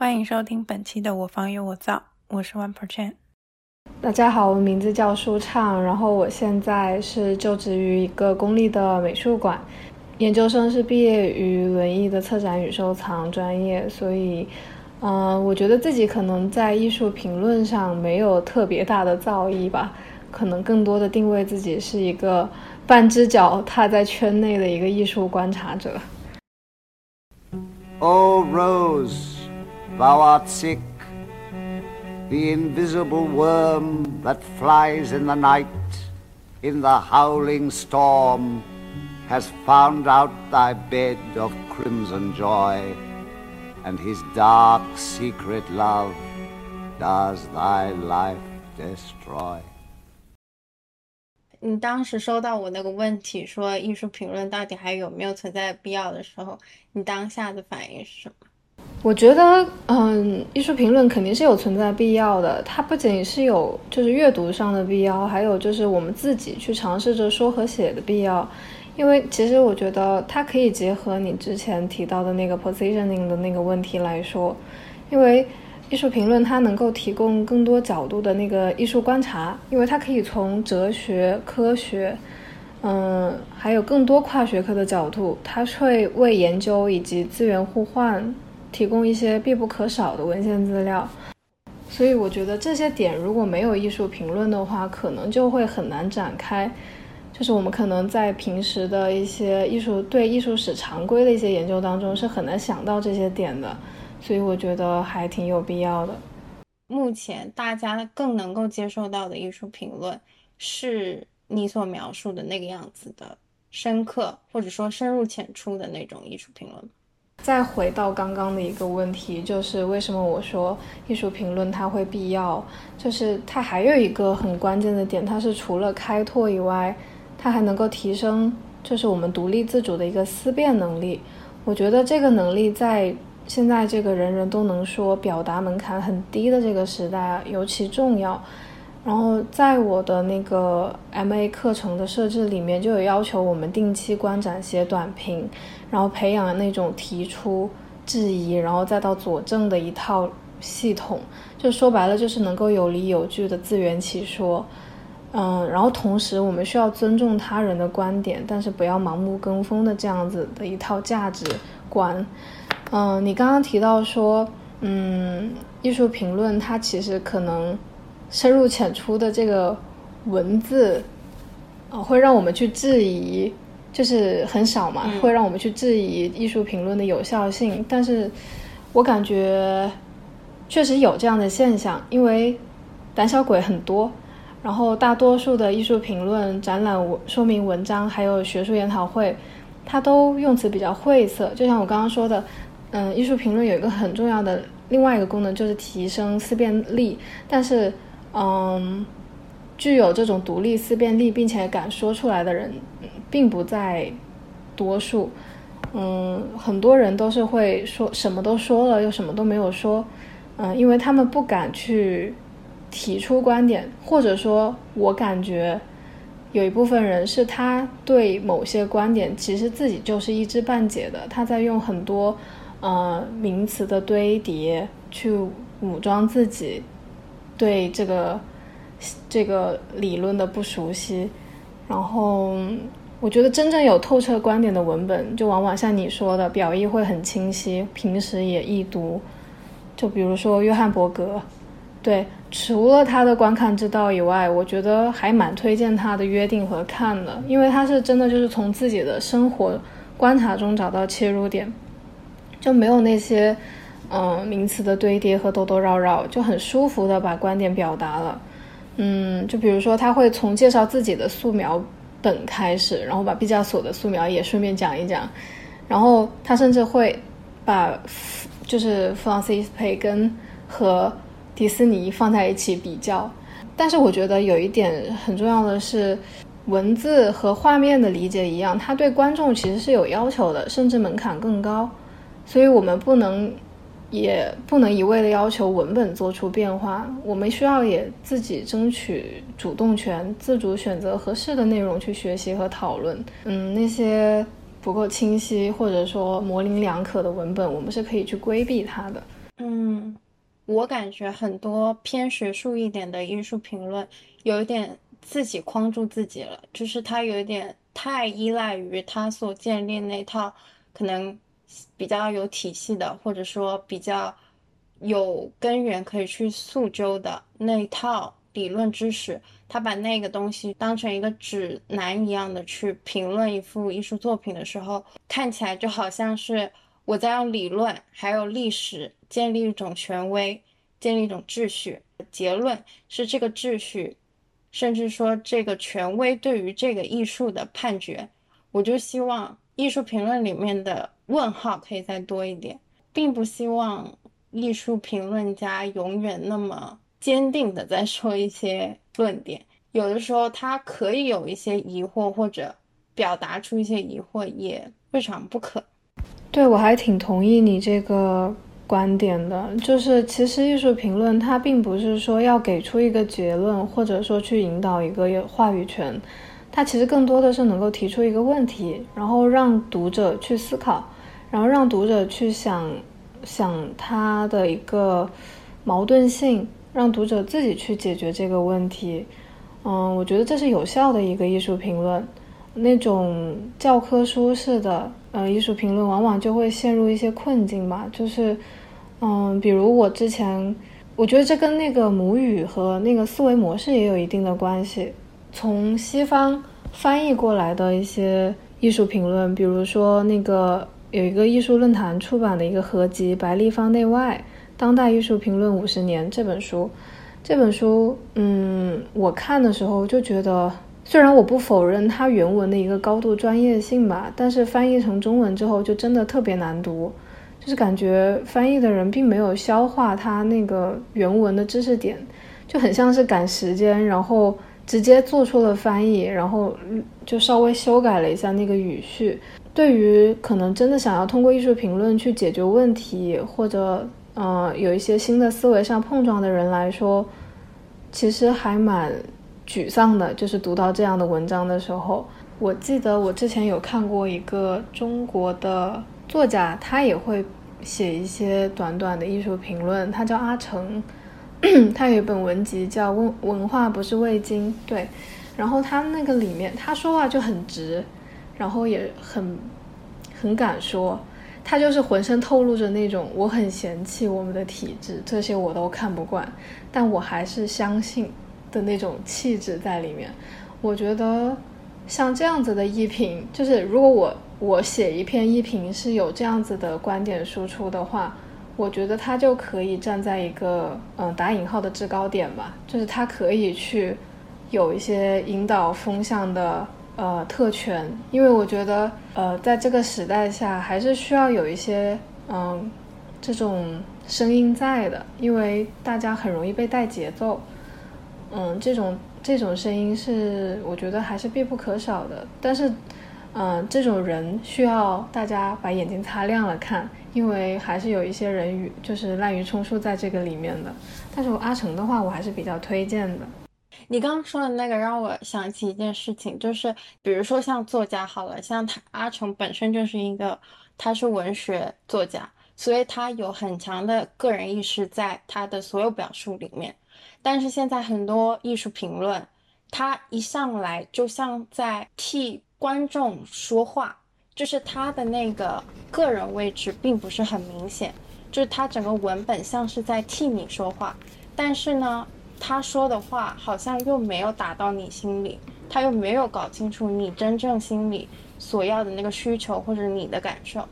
欢迎收听本期的《我方有我造》，我是 One Percent。大家好，我名字叫舒畅，然后我现在是就职于一个公立的美术馆，研究生是毕业于文艺的策展与收藏专业，所以，嗯，我觉得自己可能在艺术评论上没有特别大的造诣吧，可能更多的定位自己是一个半只脚踏在圈内的一个艺术观察者。Oh Rose。thou art sick. The invisible worm that flies in the night, in the howling storm, has found out thy bed of crimson joy, and his dark secret love does thy life destroy. 你当时收到我那个问题，说艺术评论到底还有没有存在的必要的时候，你当下的反应是什么？ 我觉得，嗯，艺术评论肯定是有存在必要的。它不仅是有就是阅读上的必要，还有就是我们自己去尝试着说和写的必要。因为其实我觉得它可以结合你之前提到的那个 positioning 的那个问题来说，因为艺术评论它能够提供更多角度的那个艺术观察，因为它可以从哲学、科学，嗯，还有更多跨学科的角度，它会为研究以及资源互换。提供一些必不可少的文献资料，所以我觉得这些点如果没有艺术评论的话，可能就会很难展开。就是我们可能在平时的一些艺术对艺术史常规的一些研究当中是很难想到这些点的，所以我觉得还挺有必要的。目前大家更能够接受到的艺术评论，是你所描述的那个样子的深刻或者说深入浅出的那种艺术评论。再回到刚刚的一个问题，就是为什么我说艺术评论它会必要？就是它还有一个很关键的点，它是除了开拓以外，它还能够提升，就是我们独立自主的一个思辨能力。我觉得这个能力在现在这个人人都能说、表达门槛很低的这个时代尤其重要。然后在我的那个 M A 课程的设置里面，就有要求我们定期观展、写短评，然后培养那种提出质疑，然后再到佐证的一套系统。就说白了，就是能够有理有据的自圆其说。嗯，然后同时我们需要尊重他人的观点，但是不要盲目跟风的这样子的一套价值观。嗯，你刚刚提到说，嗯，艺术评论它其实可能。深入浅出的这个文字，啊，会让我们去质疑，就是很少嘛，会让我们去质疑艺术评论的有效性。但是，我感觉确实有这样的现象，因为胆小鬼很多，然后大多数的艺术评论、展览文说明文章，还有学术研讨会，它都用词比较晦涩。就像我刚刚说的，嗯，艺术评论有一个很重要的另外一个功能，就是提升思辨力，但是。嗯，具有这种独立思辨力并且敢说出来的人，并不在多数。嗯，很多人都是会说什么都说了，又什么都没有说。嗯，因为他们不敢去提出观点，或者说，我感觉有一部分人是他对某些观点其实自己就是一知半解的，他在用很多呃名词的堆叠去武装自己。对这个这个理论的不熟悉，然后我觉得真正有透彻观点的文本，就往往像你说的，表意会很清晰，平时也易读。就比如说约翰伯格，对，除了他的观看之道以外，我觉得还蛮推荐他的约定和看的，因为他是真的就是从自己的生活观察中找到切入点，就没有那些。嗯，名词的堆叠和兜兜绕绕就很舒服的把观点表达了。嗯，就比如说他会从介绍自己的素描本开始，然后把毕加索的素描也顺便讲一讲，然后他甚至会把就是弗朗西斯培根和迪斯尼放在一起比较。但是我觉得有一点很重要的是，文字和画面的理解一样，他对观众其实是有要求的，甚至门槛更高，所以我们不能。也不能一味的要求文本做出变化，我们需要也自己争取主动权，自主选择合适的内容去学习和讨论。嗯，那些不够清晰或者说模棱两可的文本，我们是可以去规避它的。嗯，我感觉很多偏学术一点的艺术评论，有一点自己框住自己了，就是他有一点太依赖于他所建立那套可能比较有体系的，或者说比较有根源可以去溯究的那一套理论知识，他把那个东西当成一个指南一样的去评论一幅艺术作品的时候，看起来就好像是我在用理论还有历史。建立一种权威，建立一种秩序。结论是这个秩序，甚至说这个权威对于这个艺术的判决。我就希望艺术评论里面的问号可以再多一点，并不希望艺术评论家永远那么坚定的在说一些论点。有的时候他可以有一些疑惑，或者表达出一些疑惑，也未尝不可。对我还挺同意你这个。观点的，就是其实艺术评论它并不是说要给出一个结论，或者说去引导一个话语权，它其实更多的是能够提出一个问题，然后让读者去思考，然后让读者去想想它的一个矛盾性，让读者自己去解决这个问题。嗯，我觉得这是有效的一个艺术评论。那种教科书式的呃艺术评论，往往就会陷入一些困境吧，就是。嗯，比如我之前，我觉得这跟那个母语和那个思维模式也有一定的关系。从西方翻译过来的一些艺术评论，比如说那个有一个艺术论坛出版的一个合集《白立方内外：当代艺术评论五十年》这本书，这本书，嗯，我看的时候就觉得，虽然我不否认它原文的一个高度专业性吧，但是翻译成中文之后就真的特别难读。就是感觉翻译的人并没有消化他那个原文的知识点，就很像是赶时间，然后直接做出了翻译，然后就稍微修改了一下那个语序。对于可能真的想要通过艺术评论去解决问题，或者呃有一些新的思维上碰撞的人来说，其实还蛮沮丧的。就是读到这样的文章的时候，我记得我之前有看过一个中国的作家，他也会。写一些短短的艺术评论，他叫阿成，他有一本文集叫《文文化不是味精》，对，然后他那个里面他说话就很直，然后也很很敢说，他就是浑身透露着那种我很嫌弃我们的体质，这些我都看不惯，但我还是相信的那种气质在里面。我觉得像这样子的艺评，就是如果我。我写一篇一评是有这样子的观点输出的话，我觉得他就可以站在一个嗯打引号的制高点吧，就是他可以去有一些引导风向的呃特权，因为我觉得呃在这个时代下还是需要有一些嗯这种声音在的，因为大家很容易被带节奏，嗯这种这种声音是我觉得还是必不可少的，但是。嗯，这种人需要大家把眼睛擦亮了看，因为还是有一些人与就是滥竽充数在这个里面的。但是我阿成的话，我还是比较推荐的。你刚刚说的那个让我想起一件事情，就是比如说像作家好了，像他阿成本身就是一个他是文学作家，所以他有很强的个人意识在他的所有表述里面。但是现在很多艺术评论，他一上来就像在替。观众说话，就是他的那个个人位置并不是很明显，就是他整个文本像是在替你说话，但是呢，他说的话好像又没有打到你心里，他又没有搞清楚你真正心里所要的那个需求或者你的感受，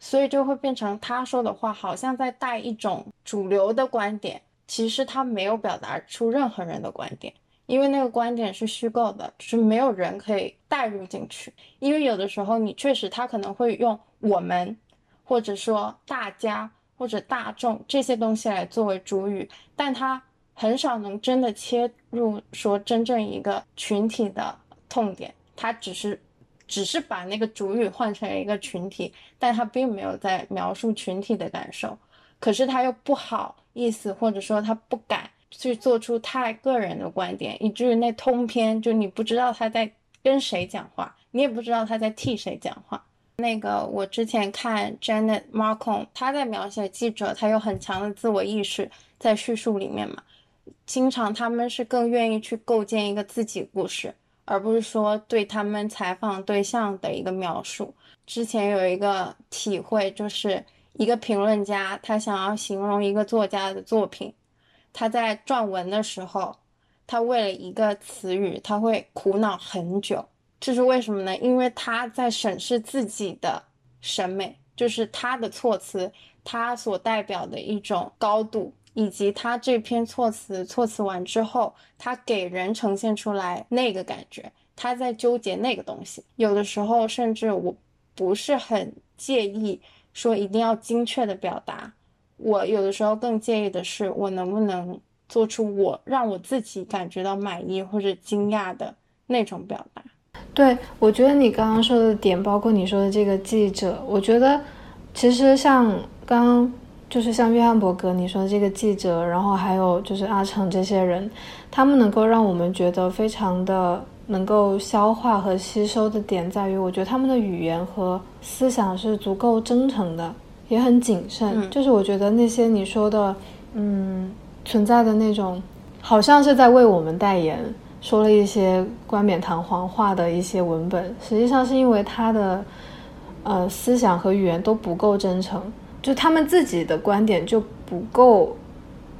所以就会变成他说的话好像在带一种主流的观点，其实他没有表达出任何人的观点。因为那个观点是虚构的，就是没有人可以带入进去。因为有的时候你确实他可能会用我们，或者说大家或者大众这些东西来作为主语，但他很少能真的切入说真正一个群体的痛点。他只是只是把那个主语换成了一个群体，但他并没有在描述群体的感受。可是他又不好意思，或者说他不敢。去做出太个人的观点，以至于那通篇就你不知道他在跟谁讲话，你也不知道他在替谁讲话，那个我之前看 Janet Marcon，他在描写记者，他有很强的自我意识在叙述里面嘛。经常他们是更愿意去构建一个自己故事，而不是说对他们采访对象的一个描述。之前有一个体会，就是一个评论家他想要形容一个作家的作品，他在撰文的时候，他为了一个词语，他会苦恼很久。这是为什么呢？因为他在审视自己的审美，就是他的措辞，他所代表的一种高度。以及他这篇措辞措辞完之后，他给人呈现出来那个感觉，他在纠结那个东西。有的时候，甚至我不是很介意说一定要精确的表达，我有的时候更介意的是，我能不能做出我让我自己感觉到满意或者惊讶的那种表达。对，我觉得你刚刚说的点，包括你说的这个记者，我觉得其实像刚。就是像约翰伯格你说的这个记者，然后还有就是阿成这些人，他们能够让我们觉得非常的能够消化和吸收的点在于，我觉得他们的语言和思想是足够真诚的，也很谨慎。就是我觉得那些你说的，嗯，存在的那种，好像是在为我们代言，说了一些冠冕堂皇话的一些文本，实际上是因为他的，呃，思想和语言都不够真诚。就他们自己的观点就不够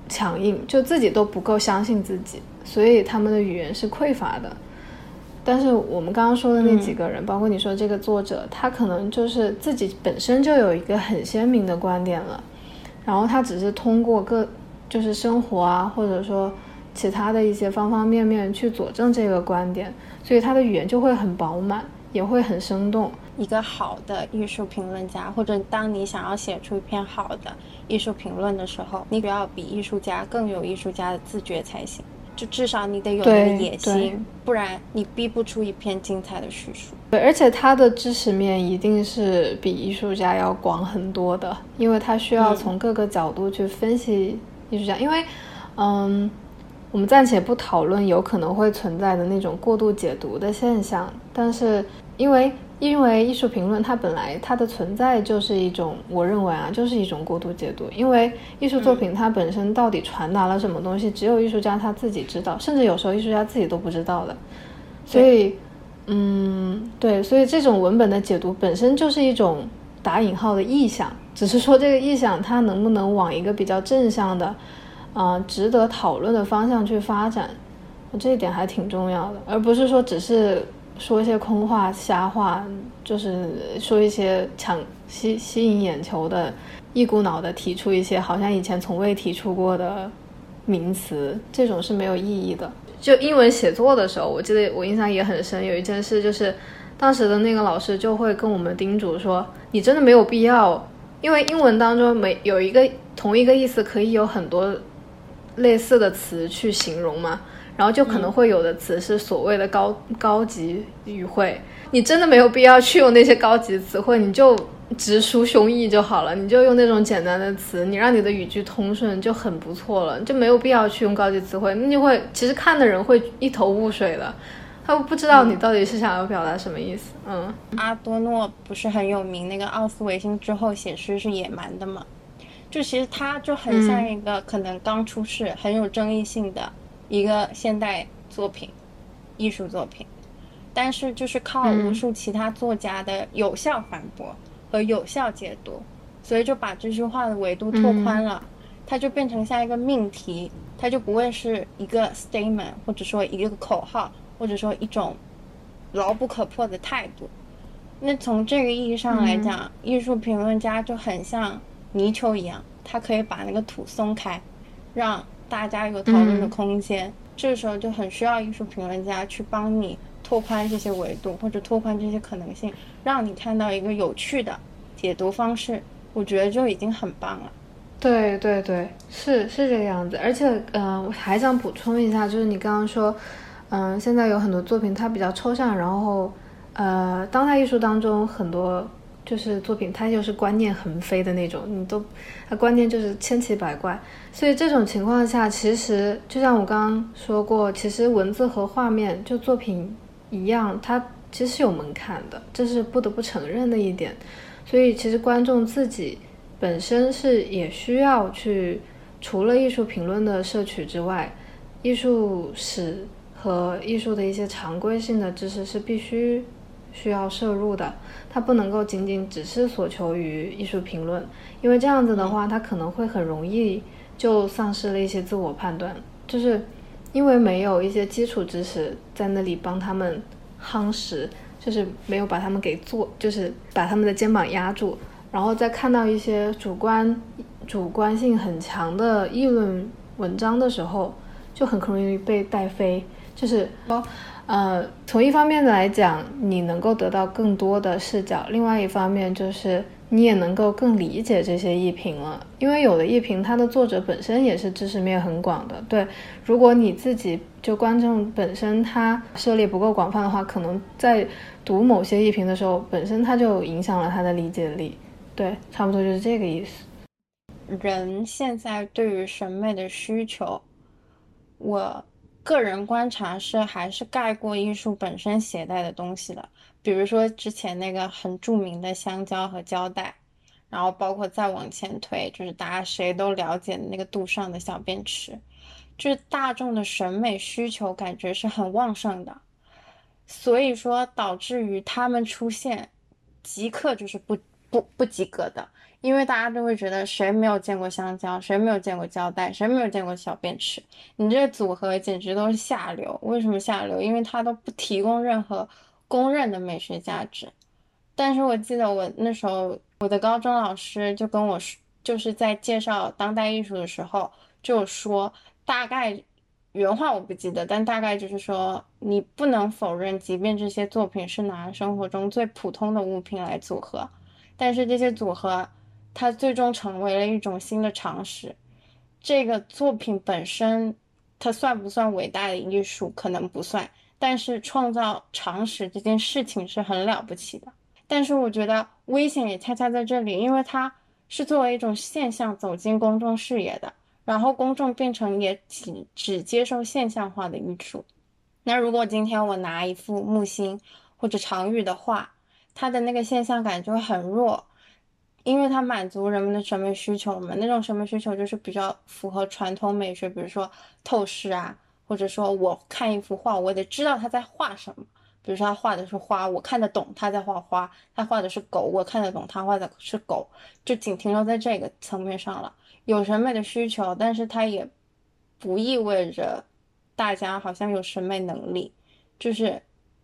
强硬，就自己都不够相信自己，所以他们的语言是匮乏的。但是我们刚刚说的那几个人，包括你说这个作者，他可能就是自己本身就有一个很鲜明的观点了，然后他只是通过各就是生活啊，或者说其他的一些方方面面去佐证这个观点，所以他的语言就会很饱满，也会很生动。一个好的艺术评论家，或者当你想要写出一篇好的艺术评论的时候，你要比艺术家更有艺术家的自觉才行。就至少你得有那个野心，不然你逼不出一篇精彩的叙述。对，而且他的知识面一定是比艺术家要广很多的，因为他需要从各个角度去分析艺术家。因为，嗯，我们暂且不讨论有可能会存在的那种过度解读的现象，但是因为。因为艺术评论它本来它的存在就是一种，我认为啊，就是一种过度解读。因为艺术作品它本身到底传达了什么东西，只有艺术家他自己知道，甚至有时候艺术家自己都不知道的。所以，嗯，对，所以这种文本的解读本身就是一种打引号的臆想，只是说这个臆想它能不能往一个比较正向的，啊，值得讨论的方向去发展，这一点还挺重要的，而不是说只是。说一些空话、瞎话，就是说一些抢吸吸引眼球的，一股脑的提出一些好像以前从未提出过的名词，这种是没有意义的。就英文写作的时候，我记得我印象也很深，有一件事就是，当时的那个老师就会跟我们叮嘱说，你真的没有必要，因为英文当中每有一个同一个意思可以有很多类似的词去形容嘛。然后就可能会有的词是所谓的高高级语汇，你真的没有必要去用那些高级词汇，你就直抒胸臆就好了，你就用那种简单的词，你让你的语句通顺就很不错了，就没有必要去用高级词汇，那就会其实看的人会一头雾水的，他不知道你到底是想要表达什么意思。嗯，阿多诺不是很有名，那个奥斯维辛之后写诗是野蛮的嘛？就其实他就很像一个可能刚出世、很有争议性的。一个现代作品，艺术作品，但是就是靠无数其他作家的有效反驳和有效解读，所以就把这句话的维度拓宽了，它就变成像一个命题，它就不会是一个 statement，或者说一个口号，或者说一种牢不可破的态度。那从这个意义上来讲，艺术评论家就很像泥鳅一样，他可以把那个土松开，让。大家有讨论的空间，这时候就很需要艺术评论家去帮你拓宽这些维度，或者拓宽这些可能性，让你看到一个有趣的解读方式。我觉得就已经很棒了。对对对，是是这个样子。而且，嗯，我还想补充一下，就是你刚刚说，嗯，现在有很多作品它比较抽象，然后，呃，当代艺术当中很多。就是作品，它就是观念横飞的那种，你都，它观念就是千奇百怪，所以这种情况下，其实就像我刚刚说过，其实文字和画面就作品一样，它其实是有门槛的，这是不得不承认的一点。所以其实观众自己本身是也需要去，除了艺术评论的摄取之外，艺术史和艺术的一些常规性的知识是必须需要摄入的。它不能够仅仅只是所求于艺术评论，因为这样子的话，它可能会很容易就丧失了一些自我判断，就是因为没有一些基础知识在那里帮他们夯实，就是没有把他们给做，就是把他们的肩膀压住，然后再看到一些主观主观性很强的议论文章的时候，就很容易被带飞，就是说。呃，从一方面来讲，你能够得到更多的视角；另外一方面，就是你也能够更理解这些艺评了。因为有的艺评，它的作者本身也是知识面很广的。对，如果你自己就观众本身他涉猎不够广泛的话，可能在读某些艺评的时候，本身它就影响了他的理解力。对，差不多就是这个意思。人现在对于审美的需求，我。个人观察是，还是盖过艺术本身携带的东西的。比如说之前那个很著名的香蕉和胶带，然后包括再往前推，就是大家谁都了解那个杜尚的小便池，就是大众的审美需求感觉是很旺盛的，所以说导致于他们出现，即刻就是不不不及格的。因为大家都会觉得谁没有见过香蕉，谁没有见过胶带，谁没有见过小便池？你这组合简直都是下流。为什么下流？因为它都不提供任何公认的美学价值。但是我记得我那时候，我的高中老师就跟我说，就是在介绍当代艺术的时候，就说大概原话我不记得，但大概就是说，你不能否认，即便这些作品是拿生活中最普通的物品来组合，但是这些组合。它最终成为了一种新的常识。这个作品本身，它算不算伟大的艺术？可能不算。但是创造常识这件事情是很了不起的。但是我觉得危险也恰恰在这里，因为它是作为一种现象走进公众视野的，然后公众变成也只只接受现象化的艺术。那如果今天我拿一幅木心或者常玉的画，它的那个现象感就会很弱。因为它满足人们的审美需求嘛，那种审美需求就是比较符合传统美学，比如说透视啊，或者说我看一幅画，我得知道他在画什么。比如说他画的是花，我看得懂他在画花；他画的是狗，我看得懂他画的是狗。就仅停留在这个层面上了，有审美的需求，但是它也不意味着大家好像有审美能力，就是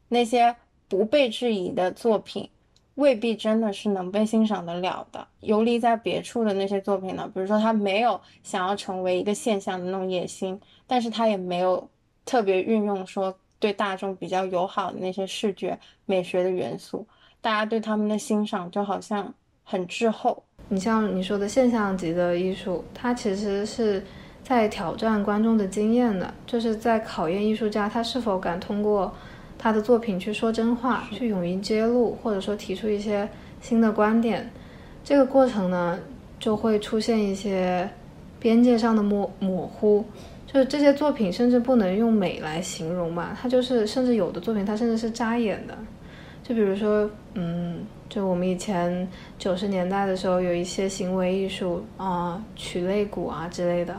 那些不被质疑的作品。未必真的是能被欣赏得了的。游离在别处的那些作品呢？比如说，他没有想要成为一个现象的那种野心，但是他也没有特别运用说对大众比较友好的那些视觉美学的元素。大家对他们的欣赏就好像很滞后。你像你说的现象级的艺术，它其实是在挑战观众的经验的，就是在考验艺术家他是否敢通过。他的作品去说真话，去勇于揭露，或者说提出一些新的观点，这个过程呢，就会出现一些边界上的模模糊，就是这些作品甚至不能用美来形容吧，它就是甚至有的作品它甚至是扎眼的，就比如说，嗯，就我们以前九十年代的时候有一些行为艺术啊，曲肋骨啊之类的，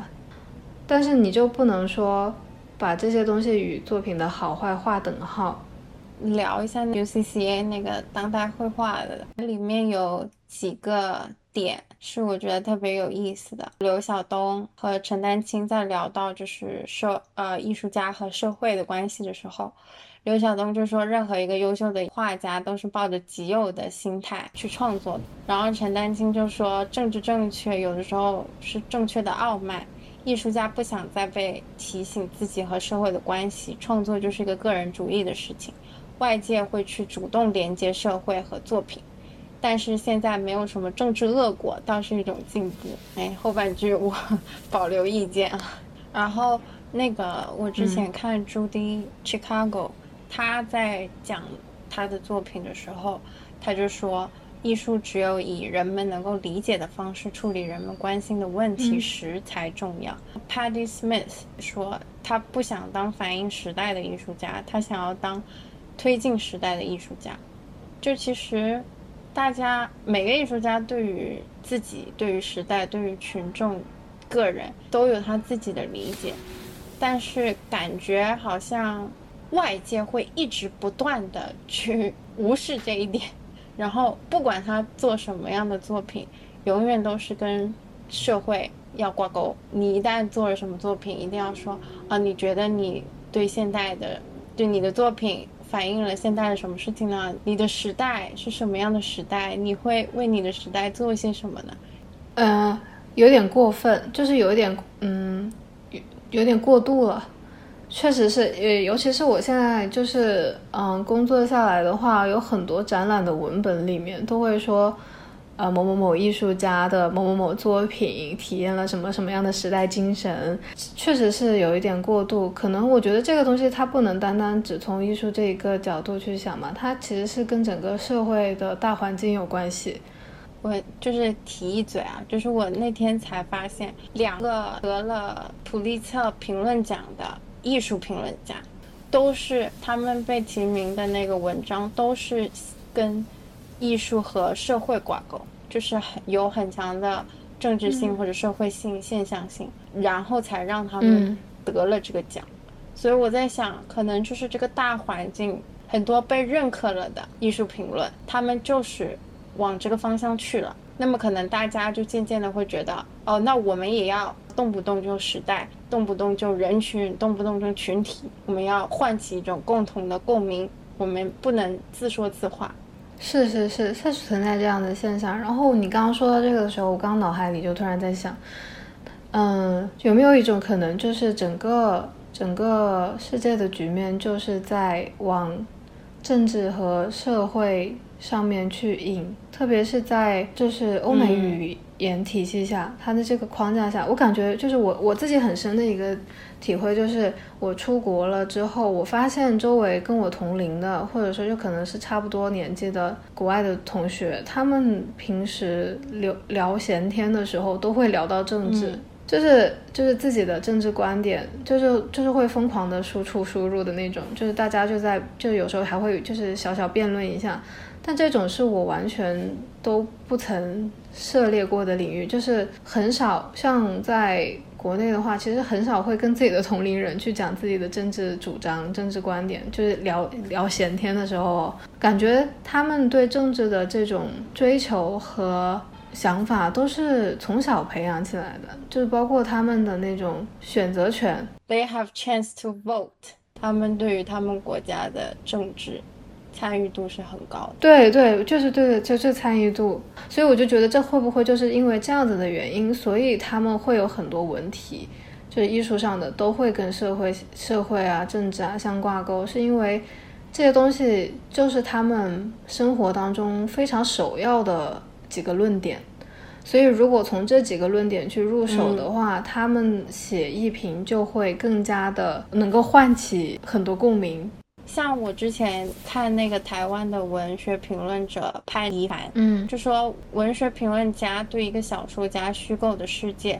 但是你就不能说。把这些东西与作品的好坏划等号，聊一下 UCCA 那个当代绘画的，里面有几个点是我觉得特别有意思的。刘晓东和陈丹青在聊到就是社呃艺术家和社会的关系的时候，刘晓东就说任何一个优秀的画家都是抱着极右的心态去创作的，然后陈丹青就说政治正确有的时候是正确的傲慢。艺术家不想再被提醒自己和社会的关系，创作就是一个个人主义的事情，外界会去主动连接社会和作品，但是现在没有什么政治恶果，倒是一种进步。哎，后半句我保留意见啊。然后那个我之前看朱迪 Chicago，他在讲他的作品的时候，他就说。艺术只有以人们能够理解的方式处理人们关心的问题时才重要。Paddy Smith 说，他不想当反映时代的艺术家，他想要当推进时代的艺术家。就其实，大家每个艺术家对于自己、对于时代、对于群众、个人都有他自己的理解，但是感觉好像外界会一直不断的去无视这一点，然后不管他做什么样的作品，永远都是跟社会要挂钩。你一旦做了什么作品，一定要说啊，你觉得你对现代的，对你的作品。反映了现代的什么事情呢？你的时代是什么样的时代？你会为你的时代做一些什么呢？呃，有点过分，就是有点，嗯，有有点过度了。确实是，呃，尤其是我现在就是，嗯，工作下来的话，有很多展览的文本里面都会说。呃，某某某艺术家的某某某作品体验了什么什么样的时代精神？确实是有一点过度。可能我觉得这个东西它不能单单只从艺术这一个角度去想嘛，它其实是跟整个社会的大环境有关系。我就是提一嘴啊，就是我那天才发现，两个得了普利策评论奖的艺术评论家，都是他们被提名的那个文章都是跟。艺术和社会挂钩，就是很有很强的政治性或者社会性现象性，然后才让他们得了这个奖。所以我在想，可能就是这个大环境，很多被认可了的艺术评论，他们就是往这个方向去了。那么可能大家就渐渐的会觉得，哦，那我们也要动不动就时代，动不动就人群，动不动就群体，我们要唤起一种共同的共鸣，我们不能自说自话。是是是，确实存在这样的现象。然后你刚刚说到这个的时候，我刚脑海里就突然在想，嗯，有没有一种可能，就是整个整个世界的局面就是在往政治和社会上面去引，特别是在就是欧美语言体系下，它的这个框架下，我感觉就是我我自己很深的一个。体会就是，我出国了之后，我发现周围跟我同龄的，或者说就可能是差不多年纪的国外的同学，他们平时聊聊闲天的时候，都会聊到政治，就是就是自己的政治观点，就是就是会疯狂的输出输入的那种，就是大家就在就有时候还会就是小小辩论一下，但这种是我完全都不曾涉猎过的领域，就是很少像在。国内的话，其实很少会跟自己的同龄人去讲自己的政治主张、政治观点，就是聊聊闲天的时候，感觉他们对政治的这种追求和想法都是从小培养起来的，就是包括他们的那种选择权。They have chance to vote。他们对于他们国家的政治。参与度是很高的，对对，就是对的，就是参与度。所以我就觉得，这会不会就是因为这样子的原因，所以他们会有很多文体，就是艺术上的都会跟社会、社会啊、政治啊相挂钩，是因为这些东西就是他们生活当中非常首要的几个论点。所以如果从这几个论点去入手的话，他们写艺评就会更加的能够唤起很多共鸣。像我之前看那个台湾的文学评论者潘一凡，嗯，就说文学评论家对一个小说家虚构的世界，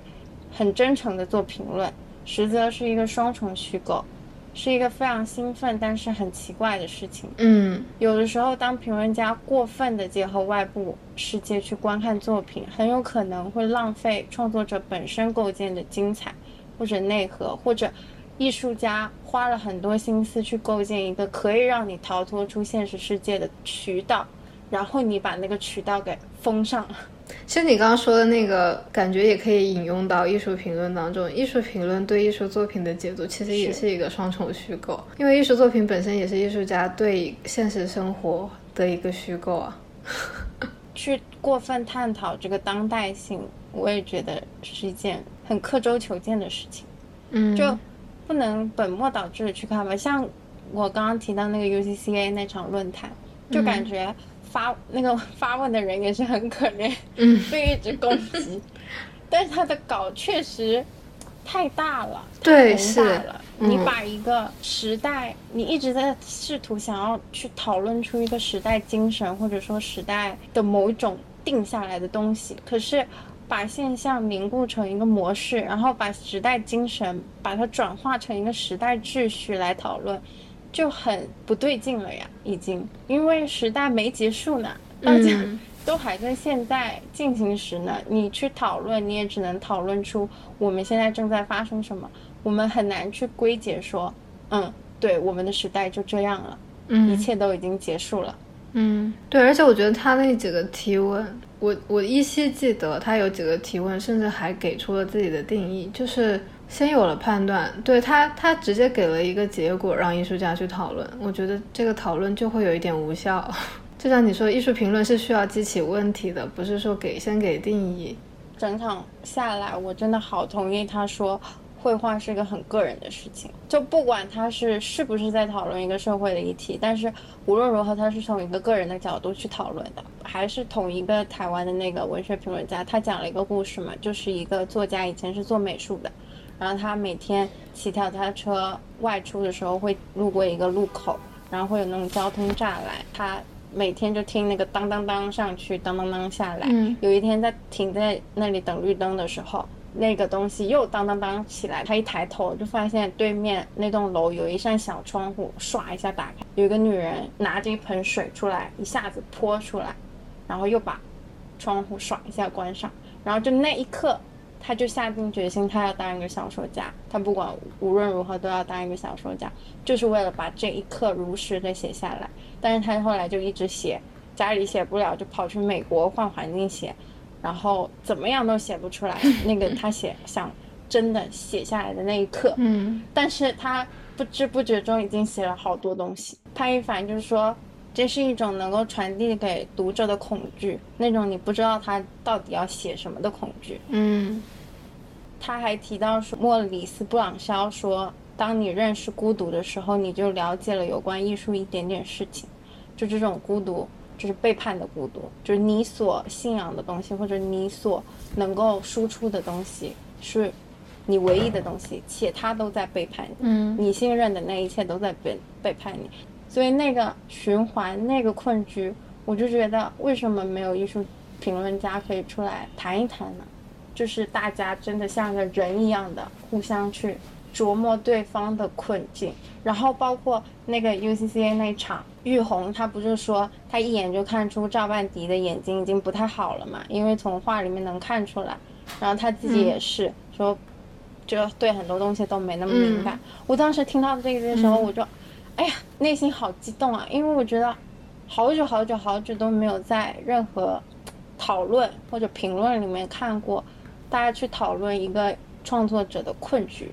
很真诚的做评论，实则是一个双重虚构，是一个非常兴奋但是很奇怪的事情。嗯，有的时候当评论家过分的结合外部世界去观看作品，很有可能会浪费创作者本身构建的精彩，或者内核，或者。艺术家花了很多心思去构建一个可以让你逃脱出现实世界的渠道，然后你把那个渠道给封上了。其实你刚刚说的那个感觉也可以引用到艺术评论当中。艺术评论对艺术作品的解读其实也是一个双重虚构，因为艺术作品本身也是艺术家对现实生活的一个虚构啊。去过分探讨这个当代性，我也觉得是一件很刻舟求剑的事情。嗯，就。不能本末倒置的去看吧，像我刚刚提到那个 UCCA 那场论坛，就感觉发那个 发问的人也是很可怜，嗯，被一直攻击，但是他的稿确实太大了，对，是了。你把一个时代，你一直在试图想要去讨论出一个时代精神，或者说时代的某一种定下来的东西，可是。把现象凝固成一个模式，然后把时代精神把它转化成一个时代秩序来讨论，就很不对劲了呀，已经，因为时代没结束呢，大家嗯都还在现在进行时呢。你去讨论，你也只能讨论出我们现在正在发生什么，我们很难去归结说，嗯，对，我们的时代就这样了，嗯一切都已经结束了。嗯，对，而且我觉得他那几个提问，我我依稀记得他有几个提问，甚至还给出了自己的定义，就是先有了判断，对他他直接给了一个结果让艺术家去讨论，我觉得这个讨论就会有一点无效。就像你说，艺术评论是需要激起问题的，不是说给先给定义。整场下来，我真的好同意他说，绘画是一个很个人的事情。就不管他是是不是在讨论一个社会的议题，但是无论如何，他是从一个个人的角度去讨论的。还是同一个台湾的那个文学评论家，他讲了一个故事嘛，就是一个作家以前是做美术的，然后他每天骑脚踏车外出的时候会路过一个路口，然后会有那种交通栅栏，他。每天就听那个当当当上去，当当当下来。嗯有一天在停在那里等绿灯的时候，那个东西又当当当起来。他一抬头就发现对面那栋楼有一扇小窗户，唰一下打开，有一个女人拿着一盆水出来，一下子泼出来，然后又把窗户唰一下关上。然后就那一刻，他就下定决心，他要当一个小说家。他不管无论如何都要当一个小说家，就是为了把这一刻如实的写下来。但是他后来就一直写，家里写不了，就跑去美国换环境写，然后怎么样都写不出来。那个他写想真的写下来的那一刻，嗯但是他不知不觉中已经写了好多东西。潘一凡就是说，这是一种能够传递给读者的恐惧，那种你不知道他到底要写什么的恐惧。嗯他还提到说，莫里斯·布朗肖说，当你认识孤独的时候，你就了解了有关艺术一点点事情。就这种孤独，就是背叛的孤独，就是你所信仰的东西，或者你所能够输出的东西，是你唯一的东西，且他都在背叛你。嗯你信任的那一切都在背背叛你，所以那个循环，那个困局，我就觉得为什么没有艺术评论家可以出来谈一谈呢？就是大家真的像个人一样的互相去琢磨对方的困境，然后包括那个 UCCA 那场，玉红她不是说她一眼就看出赵半迪的眼睛已经不太好了嘛，因为从画里面能看出来，然后她自己也是、说，就对很多东西都没那么敏感。我当时听到这个的时候，我就，哎呀，内心好激动啊，因为我觉得好久好久好久都没有在任何讨论或者评论里面看过大家去讨论一个创作者的困局，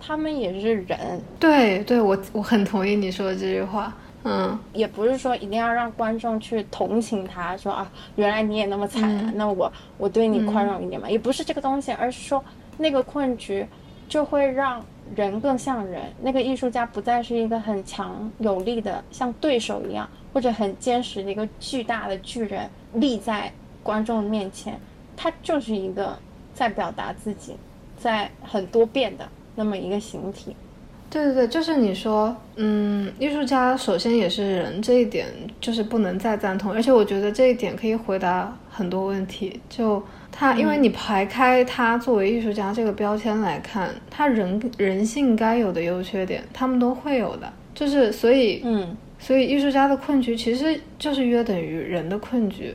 他们也是人，对对，我我很同意你说的这句话。嗯。也不是说一定要让观众去同情他，说啊，原来你也那么惨啊，嗯。那我我对你宽容一点嘛，也不是这个东西，而是说那个困局就会让人更像人，那个艺术家不再是一个很强有力的像对手一样，或者很坚实的一个巨大的巨人立在观众面前，他就是一个在表达自己，在很多变的那么一个形体。对对对，就是你说，嗯，艺术家首先也是人，这一点就是不能再赞同，而且我觉得这一点可以回答很多问题。就他，因为你排开他作为艺术家这个标签来看，他人人性该有的优缺点，他们都会有的。就是所以，嗯，所以艺术家的困局其实就是约等于人的困局，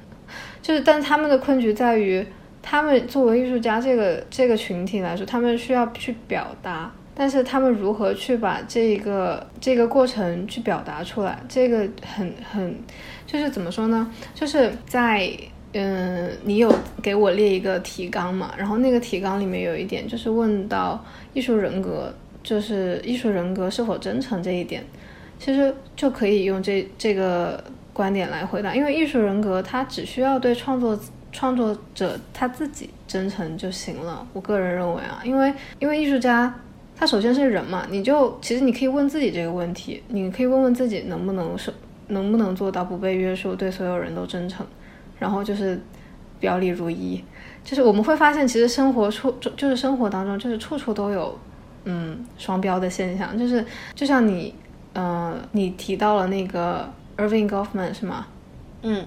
就是但他们的困局在于，他们作为艺术家这个这个群体来说，他们需要去表达，但是他们如何去把这个这个过程去表达出来，这个很很就是怎么说呢？就是在嗯，你有给我列一个提纲嘛？然后那个提纲里面有一点就是问到艺术人格，就是艺术人格是否真诚这一点。其实就可以用这这个观点来回答，因为艺术人格它只需要对创作创作者他自己真诚就行了。我个人认为啊，因为因为艺术家他首先是人嘛，你就其实你可以问自己这个问题，你可以问问自己能不能是能不能做到不被约束，对所有人都真诚，然后就是表里如一。就是我们会发现，其实生活处就就是生活当中，就是处处都有嗯双标的现象，就是就像你。呃，你提到了那个 Irving Goffman 是吗？嗯，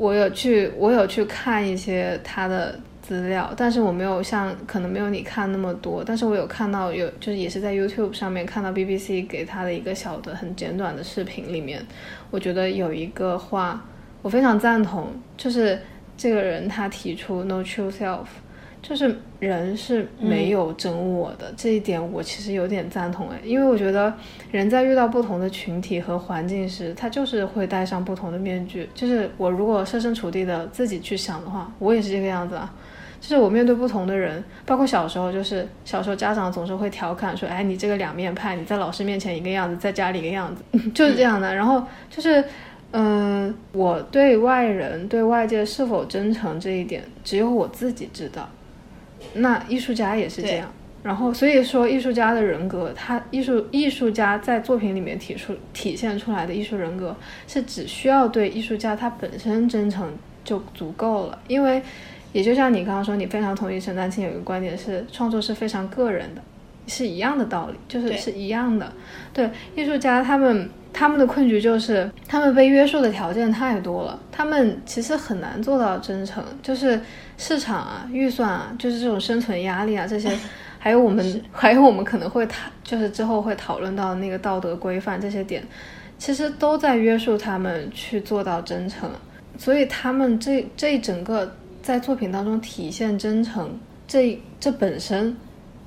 我有去，我有去看一些他的资料，但是我没有像可能没有你看那么多，但是我有看到有就是也是在 YouTube 上面看到 BBC 给他的一个小的很简短的视频里面，我觉得有一个话我非常赞同，就是这个人他提出 No true self。就是人是没有真我的这一点，我其实有点赞同哎，因为我觉得人在遇到不同的群体和环境时，他就是会戴上不同的面具。就是我如果设身处地的自己去想的话，我也是这个样子啊。就是我面对不同的人，包括小时候，就是小时候家长总是会调侃说，哎，你这个两面派，你在老师面前一个样子，在家里一个样子，就是这样的。然后就是，嗯，我对外人对外界是否真诚这一点，只有我自己知道。那艺术家也是这样，然后所以说艺术家的人格，他艺术艺术家在作品里面提出体现出来的艺术人格，是只需要对艺术家他本身真诚就足够了。因为也就像你刚刚说，你非常同意陈丹青有一个观点是，创作是非常个人的，是一样的道理，就是是一样的。对艺术家他们他们的困局就是他们被约束的条件太多了，他们其实很难做到真诚，就是。市场啊，预算啊，就是这种生存压力啊，这些，还有我们，还有我们可能会讨，就是之后会讨论到那个道德规范这些点，其实都在约束他们去做到真诚，所以他们这这一整个在作品当中体现真诚，这这本身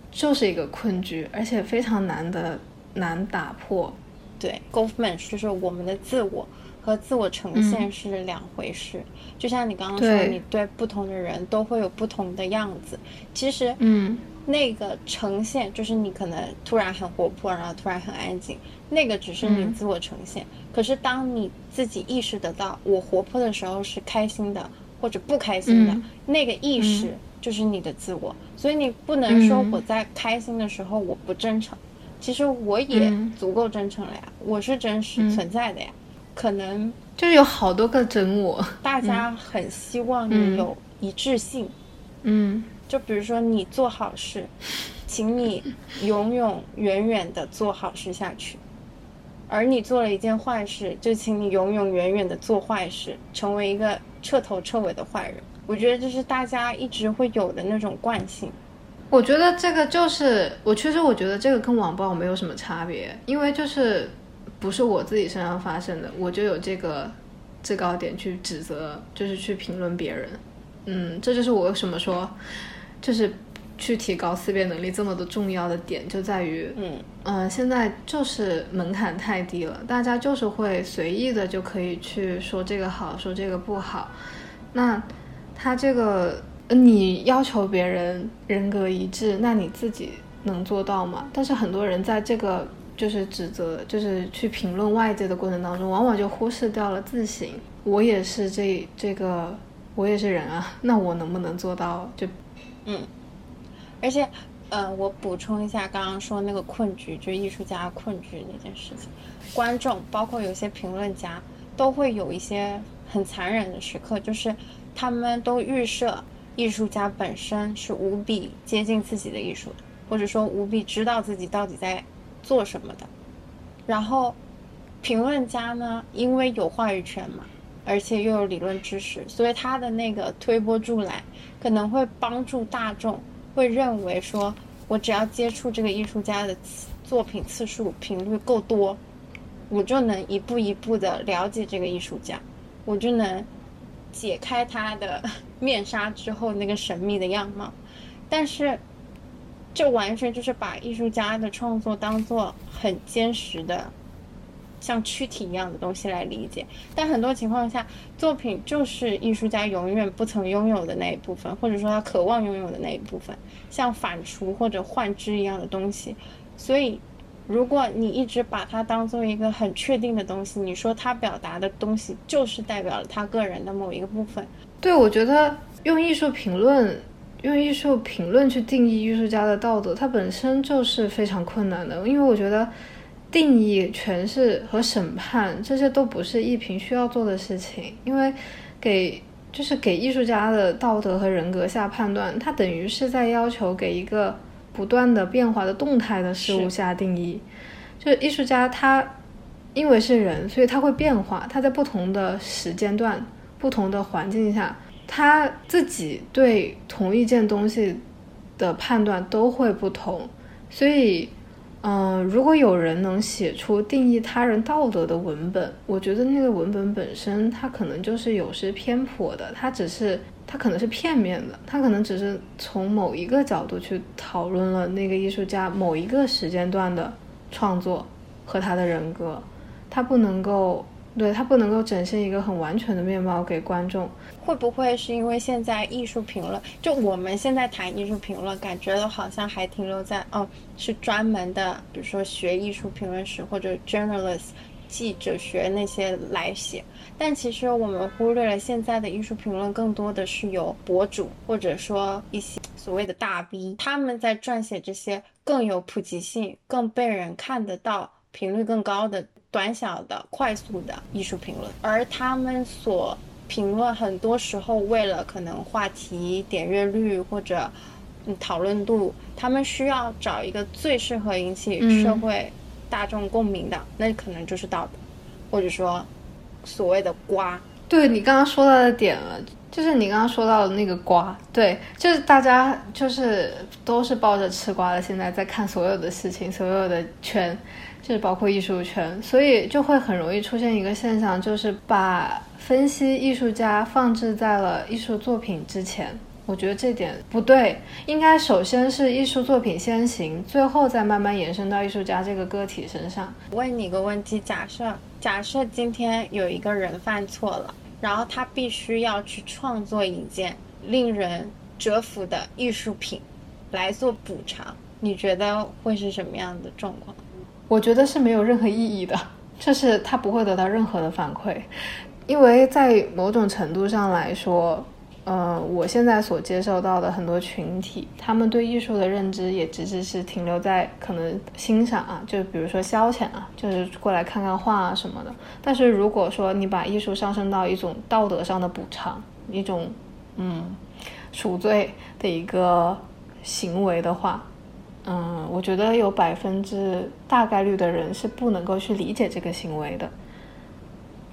就是一个困局，而且非常难的难打破。对，Goldman 就是我们的自我。和自我呈现是两回事，就像你刚刚说，你对不同的人都会有不同的样子。其实，嗯，那个呈现就是你可能突然很活泼，然后突然很安静，那个只是你自我呈现。可是当你自己意识得到，我活泼的时候是开心的，或者不开心的，那个意识就是你的自我。所以你不能说我在开心的时候我不真诚，其实我也足够真诚了呀，我是真实存在的呀。可能就是有好多个真我，大家很希望你有一致性。嗯，就比如说你做好事，请你永永远远的做好事下去；而你做了一件坏事，就请你永永远远的做坏事，成为一个彻头彻尾的坏人。我觉得这是大家一直会有的那种惯性。我觉得这个就是我，其实我觉得这个跟网暴没有什么差别，因为就是。不是我自己身上发生的，我就有这个制高点去指责，就是去评论别人。嗯，这就是我为什么说，就是去提高思辨能力这么的重要的点，就在于，嗯嗯，现在就是门槛太低了，大家就是会随意的就可以去说这个好，说这个不好。那他这个，你要求别人人格一致，那你自己能做到吗？但是很多人在这个。就是指责，就是去评论外界的过程当中，往往就忽视掉了自省。我也是这这个，我也是人啊，那我能不能做到？就，嗯，而且，呃，我补充一下，刚刚说那个困局，就艺术家困局那件事情，观众包括有些评论家都会有一些很残忍的时刻，就是他们都预设艺术家本身是无比接近自己的艺术的，或者说无比知道自己到底在。做什么的，然后评论家呢？因为有话语权嘛，而且又有理论知识，所以他的那个推波助澜，可能会帮助大众会认为说，我只要接触这个艺术家的作品次数频率够多，我就能一步一步的了解这个艺术家，我就能解开他的 面纱之后那个神秘的样貌，但是。这完全就是把艺术家的创作当做很坚实的，像躯体一样的东西来理解。但很多情况下，作品就是艺术家永远不曾拥有的那一部分，或者说他渴望拥有的那一部分，像反刍或者幻肢一样的东西。所以，如果你一直把它当做一个很确定的东西，你说他表达的东西就是代表了他个人的某一个部分。对，我觉得用艺术评论。用艺术评论去定义艺术家的道德，它本身就是非常困难的。因为我觉得，定义、诠释和审判这些都不是艺评需要做的事情。因为，给就是给艺术家的道德和人格下判断，它等于是在要求给一个不断的变化的动态的事物下定义。就是艺术家他因为是人，所以他会变化，他在不同的时间段、不同的环境下。他自己对同一件东西的判断都会不同，所以，嗯、如果有人能写出定义他人道德的文本，我觉得那个文本本身它可能就是有失偏颇的，它只是它可能是片面的，它可能只是从某一个角度去讨论了那个艺术家某一个时间段的创作和他的人格，它不能够。对它不能够展现一个很完全的面貌给观众，会不会是因为现在艺术评论，就我们现在谈艺术评论，感觉都好像还停留在哦，是专门的，比如说学艺术评论史或者 journalist 记者学那些来写。但其实我们忽略了现在的艺术评论更多的是由博主或者说一些所谓的大 V 他们在撰写这些更有普及性、更被人看得到、频率更高的。短小的、快速的艺术评论，而他们所评论很多时候为了可能话题点阅率或者讨论度，他们需要找一个最适合引起社会大众共鸣的，那可能就是道德，或者说所谓的瓜。对你刚刚说到的点了，就是你刚刚说到的那个瓜，对，就是大家就是都是抱着吃瓜的现在在看所有的事情，所有的圈。就是包括艺术圈，所以就会很容易出现一个现象，就是把分析艺术家放置在了艺术作品之前。我觉得这点不对，应该首先是艺术作品先行，最后再慢慢延伸到艺术家这个个体身上。问你个问题：假设假设今天有一个人犯错了，然后他必须要去创作一件令人折服的艺术品来做补偿，你觉得会是什么样的状况？我觉得是没有任何意义的，就是他不会得到任何的反馈，因为在某种程度上来说，呃，我现在所接受到的很多群体，他们对艺术的认知也只是是停留在可能欣赏啊，就比如说消遣啊，就是过来看看画啊什么的。但是如果说你把艺术上升到一种道德上的补偿，一种嗯赎罪的一个行为的话，嗯，我觉得有百分之大概率的人是不能够去理解这个行为的，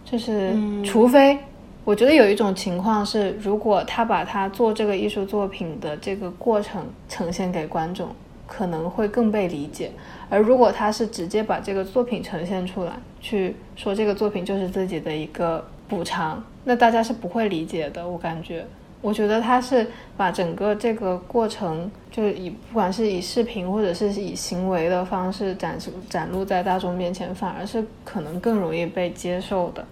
就是除非我觉得有一种情况是，如果他把他做这个艺术作品的这个过程呈现给观众，可能会更被理解；而如果他是直接把这个作品呈现出来，去说这个作品就是自己的一个补偿，那大家是不会理解的。我感觉。我觉得他是把整个这个过程，就是以不管是以视频或者是以行为的方式展示展露在大众面前，反而是可能更容易被接受的。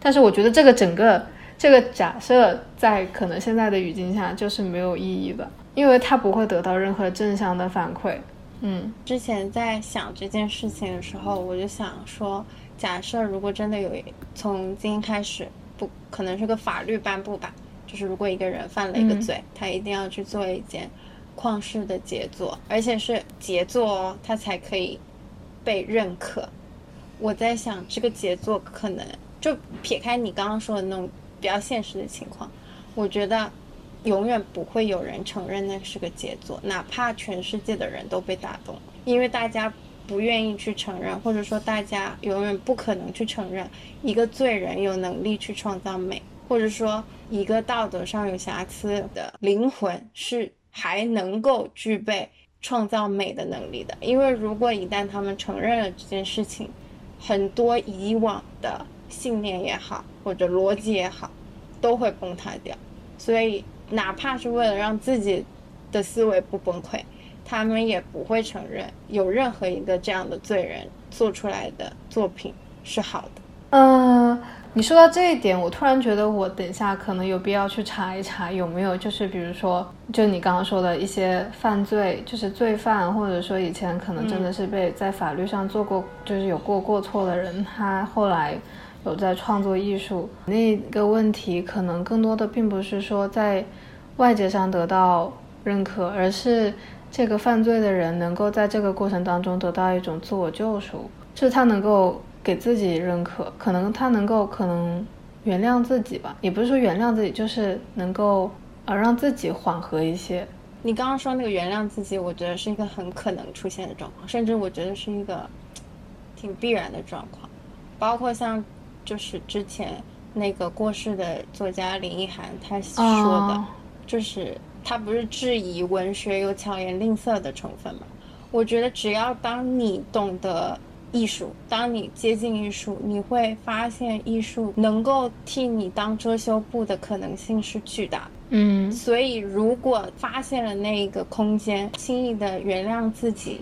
但是我觉得这个整个这个假设在可能现在的语境下就是没有意义的，因为他不会得到任何正向的反馈。嗯，之前在想这件事情的时候，我就想说，假设如果真的有从今天开始，不可能是个法律颁布吧。就是如果一个人犯了一个罪，他一定要去做一件旷世的杰作，而且是杰作哦，他才可以被认可。我在想，这个杰作可能就撇开你刚刚说的那种比较现实的情况，我觉得永远不会有人承认那是个杰作，哪怕全世界的人都被打动，因为大家不愿意去承认，或者说大家永远不可能去承认一个罪人有能力去创造美。或者说，一个道德上有瑕疵的灵魂是还能够具备创造美的能力的，因为如果一旦他们承认了这件事情，很多以往的信念也好，或者逻辑也好，都会崩塌掉。所以，哪怕是为了让自己的思维不崩溃，他们也不会承认有任何一个这样的罪人做出来的作品是好的。嗯。你说到这一点，我突然觉得我等一下可能有必要去查一查有没有，就是比如说，就你刚刚说的一些犯罪，就是罪犯，或者说以前可能真的是被在法律上做过，就是有过过错的人，他后来有在创作艺术。那个问题可能更多的并不是说在外界上得到认可，而是这个犯罪的人能够在这个过程当中得到一种自我救赎，就是他能够。给自己认可，可能他能够可能原谅自己吧，也不是说原谅自己，就是能够呃让自己缓和一些。你刚刚说那个原谅自己，我觉得是一个很可能出现的状况，甚至我觉得是一个挺必然的状况。包括像就是之前那个过世的作家林奕涵他说的，哦就是他不是质疑文学有巧言令色的成分吗？我觉得只要当你懂得艺术，当你接近艺术，你会发现艺术能够替你当遮羞布的可能性是巨大的。嗯所以，如果发现了那一个空间，轻易的原谅自己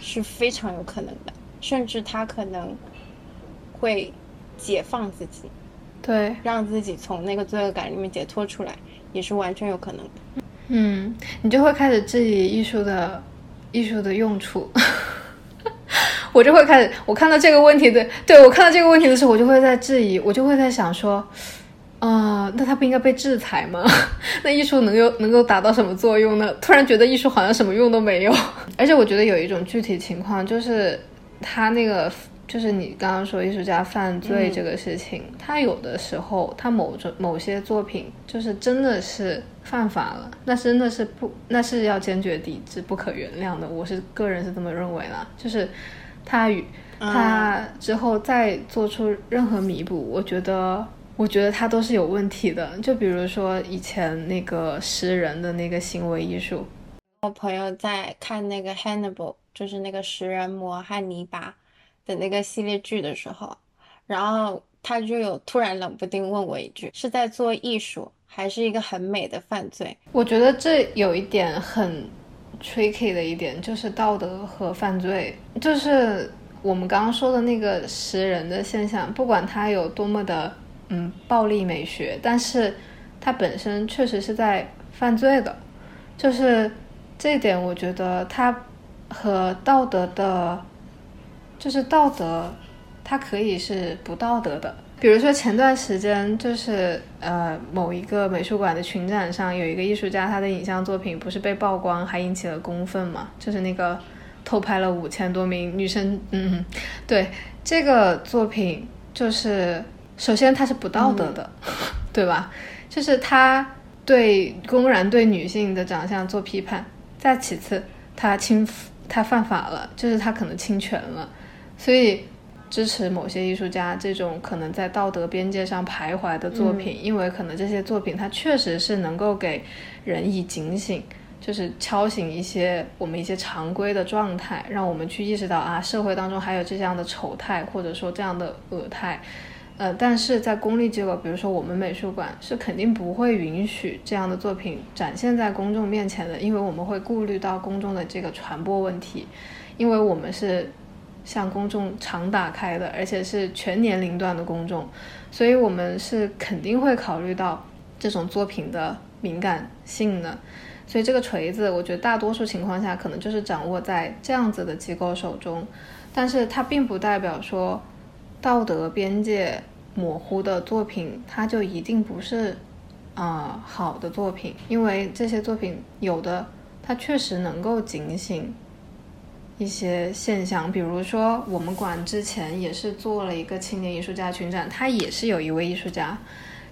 是非常有可能的，甚至他可能会解放自己，对，让自己从那个罪恶感里面解脱出来，也是完全有可能的。嗯，你就会开始质疑艺术的艺术的用处。我就会开始，我看到这个问题的，对我看到这个问题的时候，我就会在质疑，我就会在想说，呃，那他不应该被制裁吗？那艺术能有能够达到什么作用呢？突然觉得艺术好像什么用都没有。而且我觉得有一种具体情况，就是他那个，就是你刚刚说艺术家犯罪这个事情，他有的时候他某种某些作品就是真的是犯法了，那真的是不，那是要坚决抵制、不可原谅的。我是个人是这么认为啦，就是他与他之后再做出任何弥补，我觉得。我觉得他都是有问题的，就比如说以前那个诗人的那个行为艺术，我朋友在看那个《Hannibal》，就是那个食人魔汉尼拔的那个系列剧的时候，然后他就有突然冷不丁问我一句：是在做艺术，还是一个很美的犯罪？我觉得这有一点很 tricky 的一点，就是道德和犯罪，就是我们刚刚说的那个食人的现象，不管它有多么的嗯暴力美学，但是它本身确实是在犯罪的，就是这一点，我觉得它和道德的，就是道德，它可以是不道德的。比如说前段时间，就是呃某一个美术馆的群展上，有一个艺术家，他的影像作品不是被曝光，还引起了公愤嘛？就是那个偷拍了五千多名女生，嗯，对，这个作品就是首先它是不道德的，对吧？就是他对公然对女性的长相做批判，再其次，他侵他犯法了，就是他可能侵权了，所以支持某些艺术家这种可能在道德边界上徘徊的作品，因为可能这些作品它确实是能够给人以警醒。就是敲醒一些我们一些常规的状态，让我们去意识到啊，社会当中还有这样的丑态，或者说这样的恶态。呃，但是在公立机构，比如说我们美术馆，是肯定不会允许这样的作品展现在公众面前的，因为我们会顾虑到公众的这个传播问题，因为我们是向公众常打开的，而且是全年龄段的公众，所以我们是肯定会考虑到这种作品的敏感性的。所以这个锤子，我觉得大多数情况下可能就是掌握在这样子的机构手中，但是它并不代表说道德边界模糊的作品，它就一定不是啊、好的作品，因为这些作品有的它确实能够警醒一些现象，比如说我们馆之前也是做了一个青年艺术家群展，他也是有一位艺术家。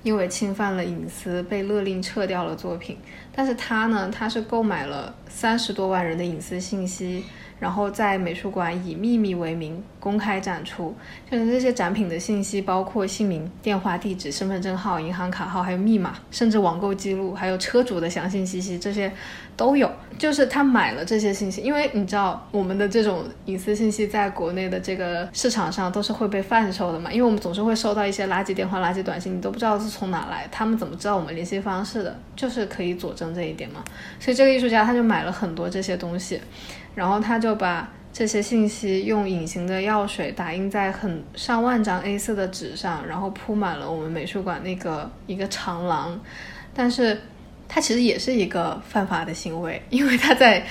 因为侵犯了隐私，被勒令撤掉了作品。但是他呢，他是购买了三十多万人的隐私信息，然后在美术馆以秘密为名公开展出。就是这些展品的信息，包括姓名、电话、地址、身份证号、银行卡号，还有密码，甚至网购记录，还有车主的详细信息，这些都有。就是他买了这些信息，因为你知道我们的这种隐私信息在国内的这个市场上都是会被贩售的嘛，因为我们总是会收到一些垃圾电话、垃圾短信，你都不知道是从哪来，他们怎么知道我们联系方式的？就是可以佐证这一点嘛。所以这个艺术家他就买了很多这些东西，然后他就把这些信息用隐形的药水打印在很上万张 A4 的纸上，然后铺满了我们美术馆那个一个长廊，但是。他其实也是一个犯法的行为，因为他在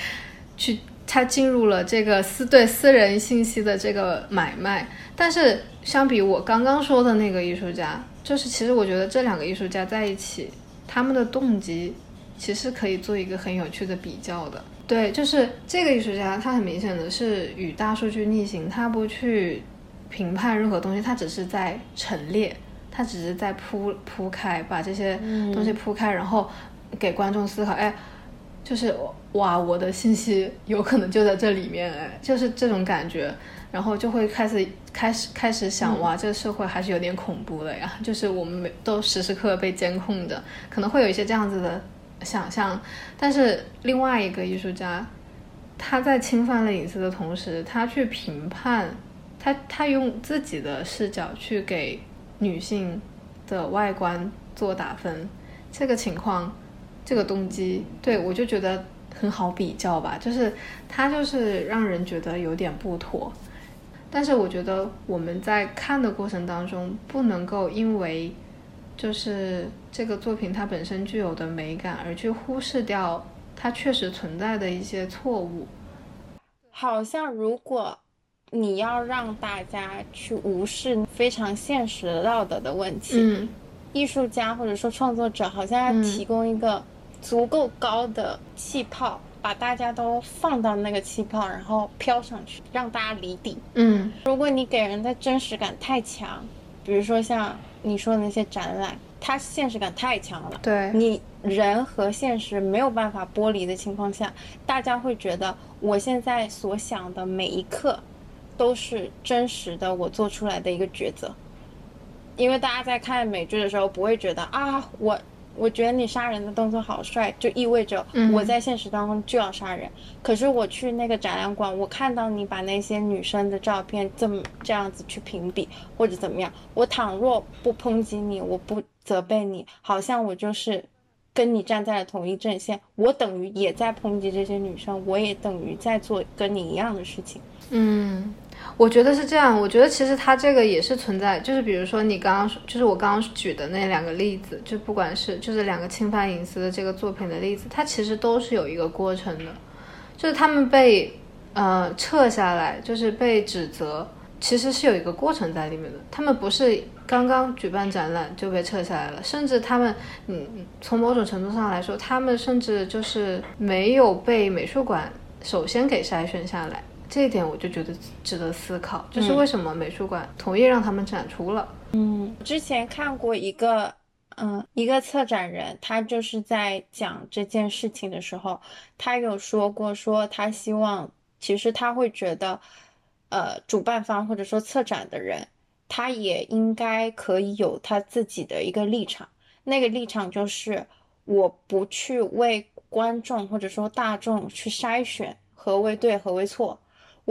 去他进入了这个私对私人信息的这个买卖。但是相比我刚刚说的那个艺术家，就是其实我觉得这两个艺术家在一起，他们的动机其实可以做一个很有趣的比较的。对，就是这个艺术家，他很明显的是与大数据逆行，他不去评判任何东西，他只是在陈列，他只是在铺铺开，把这些东西铺开，然后。给观众思考，哎，就是哇，我的信息有可能就在这里面，哎，就是这种感觉，然后就会开始开始开始想，哇，这个社会还是有点恐怖的呀，就是我们每都时时刻刻被监控着，可能会有一些这样子的想象。但是另外一个艺术家，他在侵犯了隐私的同时，他去评判，他他用自己的视角去给女性的外观做打分，这个情况。这个动机，对我就觉得很好比较吧，就是他就是让人觉得有点不妥，但是我觉得我们在看的过程当中，不能够因为就是这个作品它本身具有的美感，而去忽视掉它确实存在的一些错误。好像如果你要让大家去无视非常现实的道德的问题，嗯，艺术家或者说创作者好像要提供一个。足够高的气泡，把大家都放到那个气泡，然后飘上去，让大家离地。嗯，如果你给人的真实感太强，比如说像你说的那些展览，它现实感太强了。对，你人和现实没有办法剥离的情况下，大家会觉得我现在所想的每一刻都是真实的，我做出来的一个抉择。因为大家在看美剧的时候，不会觉得啊我。我觉得你杀人的动作好帅，就意味着我在现实当中就要杀人。可是我去那个展览馆，我看到你把那些女生的照片这么这样子去评比或者怎么样，我倘若不抨击你，我不责备你，好像我就是跟你站在了同一阵线，我等于也在抨击这些女生，我也等于在做跟你一样的事情。嗯。我觉得是这样，我觉得其实它这个也是存在，就是比如说你刚刚，就是我刚刚举的那两个例子，就不管是就是两个侵犯隐私的这个作品的例子，它其实都是有一个过程的，就是他们被呃撤下来，就是被指责，其实是有一个过程在里面的，他们不是刚刚举办展览就被撤下来了，甚至他们嗯从某种程度上来说，他们甚至就是没有被美术馆首先给筛选下来。这一点我就觉得值得思考，就是为什么美术馆同意让他们展出了？嗯，之前看过一个，嗯，一个策展人，他就是在讲这件事情的时候，他有说过，说他希望，其实他会觉得，呃，主办方或者说策展的人，他也应该可以有他自己的一个立场，那个立场就是我不去为观众或者说大众去筛选何为对，何为错。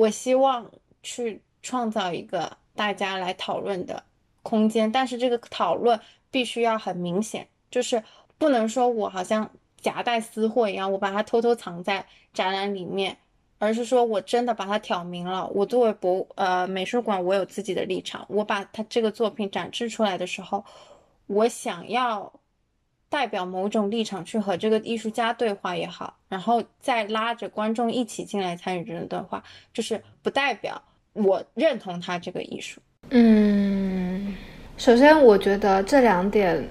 我希望去创造一个大家来讨论的空间，但是这个讨论必须要很明显，就是不能说我好像夹带私货一样，我把它偷偷藏在展览里面，而是说我真的把它挑明了。我作为博呃美术馆，我有自己的立场，我把它这个作品展示出来的时候，我想要。代表某种立场去和这个艺术家对话也好，然后再拉着观众一起进来参与这种对话，就是不代表我认同他这个艺术。嗯，首先我觉得这两点，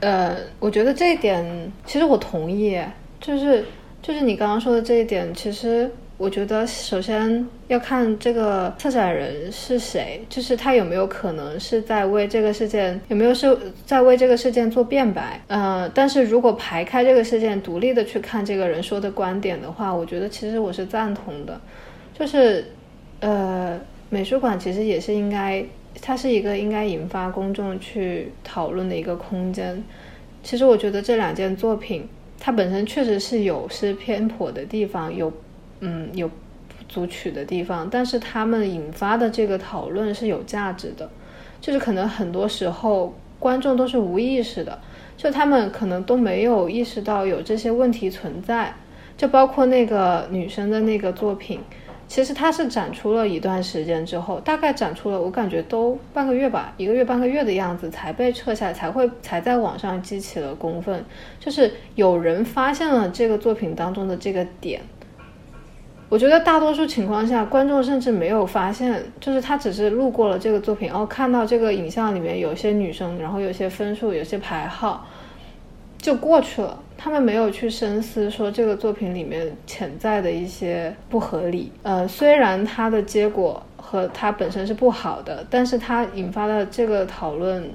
呃，我觉得这一点其实我同意，就是就是你刚刚说的这一点，其实。我觉得首先要看这个策展人是谁，就是他有没有可能是在为这个事件有没有是在为这个事件做辩白。呃，但是如果排开这个事件，独立的去看这个人说的观点的话，我觉得其实我是赞同的。就是，呃，美术馆其实也是应该，它是一个应该引发公众去讨论的一个空间。其实我觉得这两件作品，它本身确实是有失偏颇的地方，有。嗯，有不足取的地方，但是他们引发的这个讨论是有价值的，就是可能很多时候观众都是无意识的，就他们可能都没有意识到有这些问题存在，就包括那个女生的那个作品，其实它是展出了一段时间之后，大概展出了我感觉都半个月吧，一个月半个月的样子才被撤下，才会才在网上激起了公愤，就是有人发现了这个作品当中的这个点。我觉得大多数情况下，观众甚至没有发现，就是他只是路过了这个作品，然后看到这个影像里面有些女生，然后有些分数，有些排号，就过去了。他们没有去深思说这个作品里面潜在的一些不合理。呃，虽然它的结果和它本身是不好的，但是它引发的这个讨论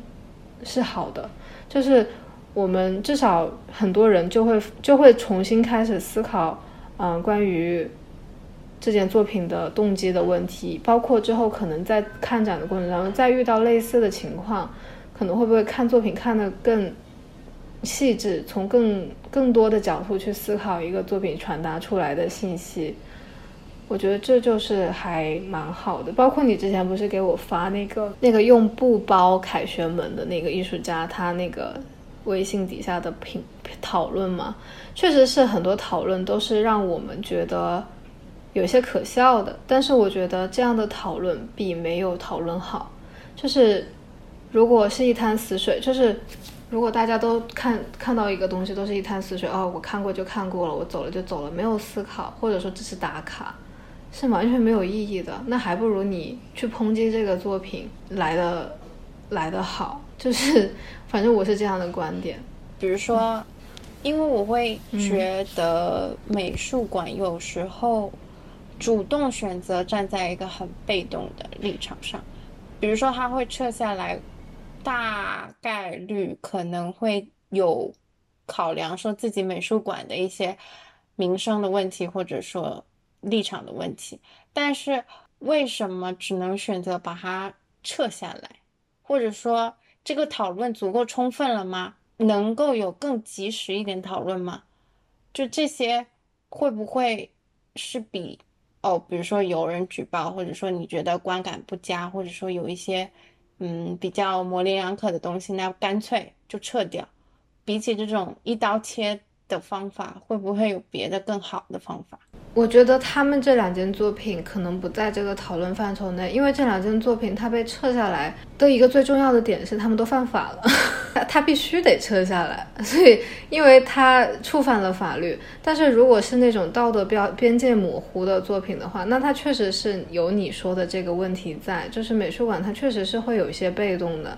是好的。就是我们至少很多人就会就会重新开始思考，嗯，关于这件作品的动机的问题，包括之后可能在看展的过程当中再遇到类似的情况，可能会不会看作品看得更细致，从更更多的角度去思考一个作品传达出来的信息。我觉得这就是还蛮好的，包括你之前不是给我发那个那个用布包凯旋门的那个艺术家，他那个微信底下的评讨论嘛，确实是很多讨论都是让我们觉得有些可笑的，但是我觉得这样的讨论比没有讨论好。就是如果是一滩死水，就是如果大家都看看到一个东西都是一滩死水，哦，我看过就看过了，我走了就走了，没有思考，或者说只是打卡。是完全没有意义的，那还不如你去抨击这个作品来的来的好，就是反正我是这样的观点。比如说，因为我会觉得美术馆有时候主动选择站在一个很被动的立场上，比如说他会撤下来，大概率可能会有考量说自己美术馆的一些名声的问题，或者说。立场的问题，但是为什么只能选择把它撤下来？或者说这个讨论足够充分了吗？能够有更及时一点讨论吗？就这些会不会是比哦，比如说有人举报，或者说你觉得观感不佳，或者说有一些嗯比较模棱两可的东西，那干脆就撤掉。比起这种一刀切的方法，会不会有别的更好的方法？我觉得他们这两件作品可能不在这个讨论范畴内，因为这两件作品它被撤下来的一个最重要的点是他们都犯法了，他必须得撤下来，所以因为他触犯了法律。但是如果是那种道德标边界模糊的作品的话，那它确实是有你说的这个问题在，就是美术馆它确实是会有一些被动的，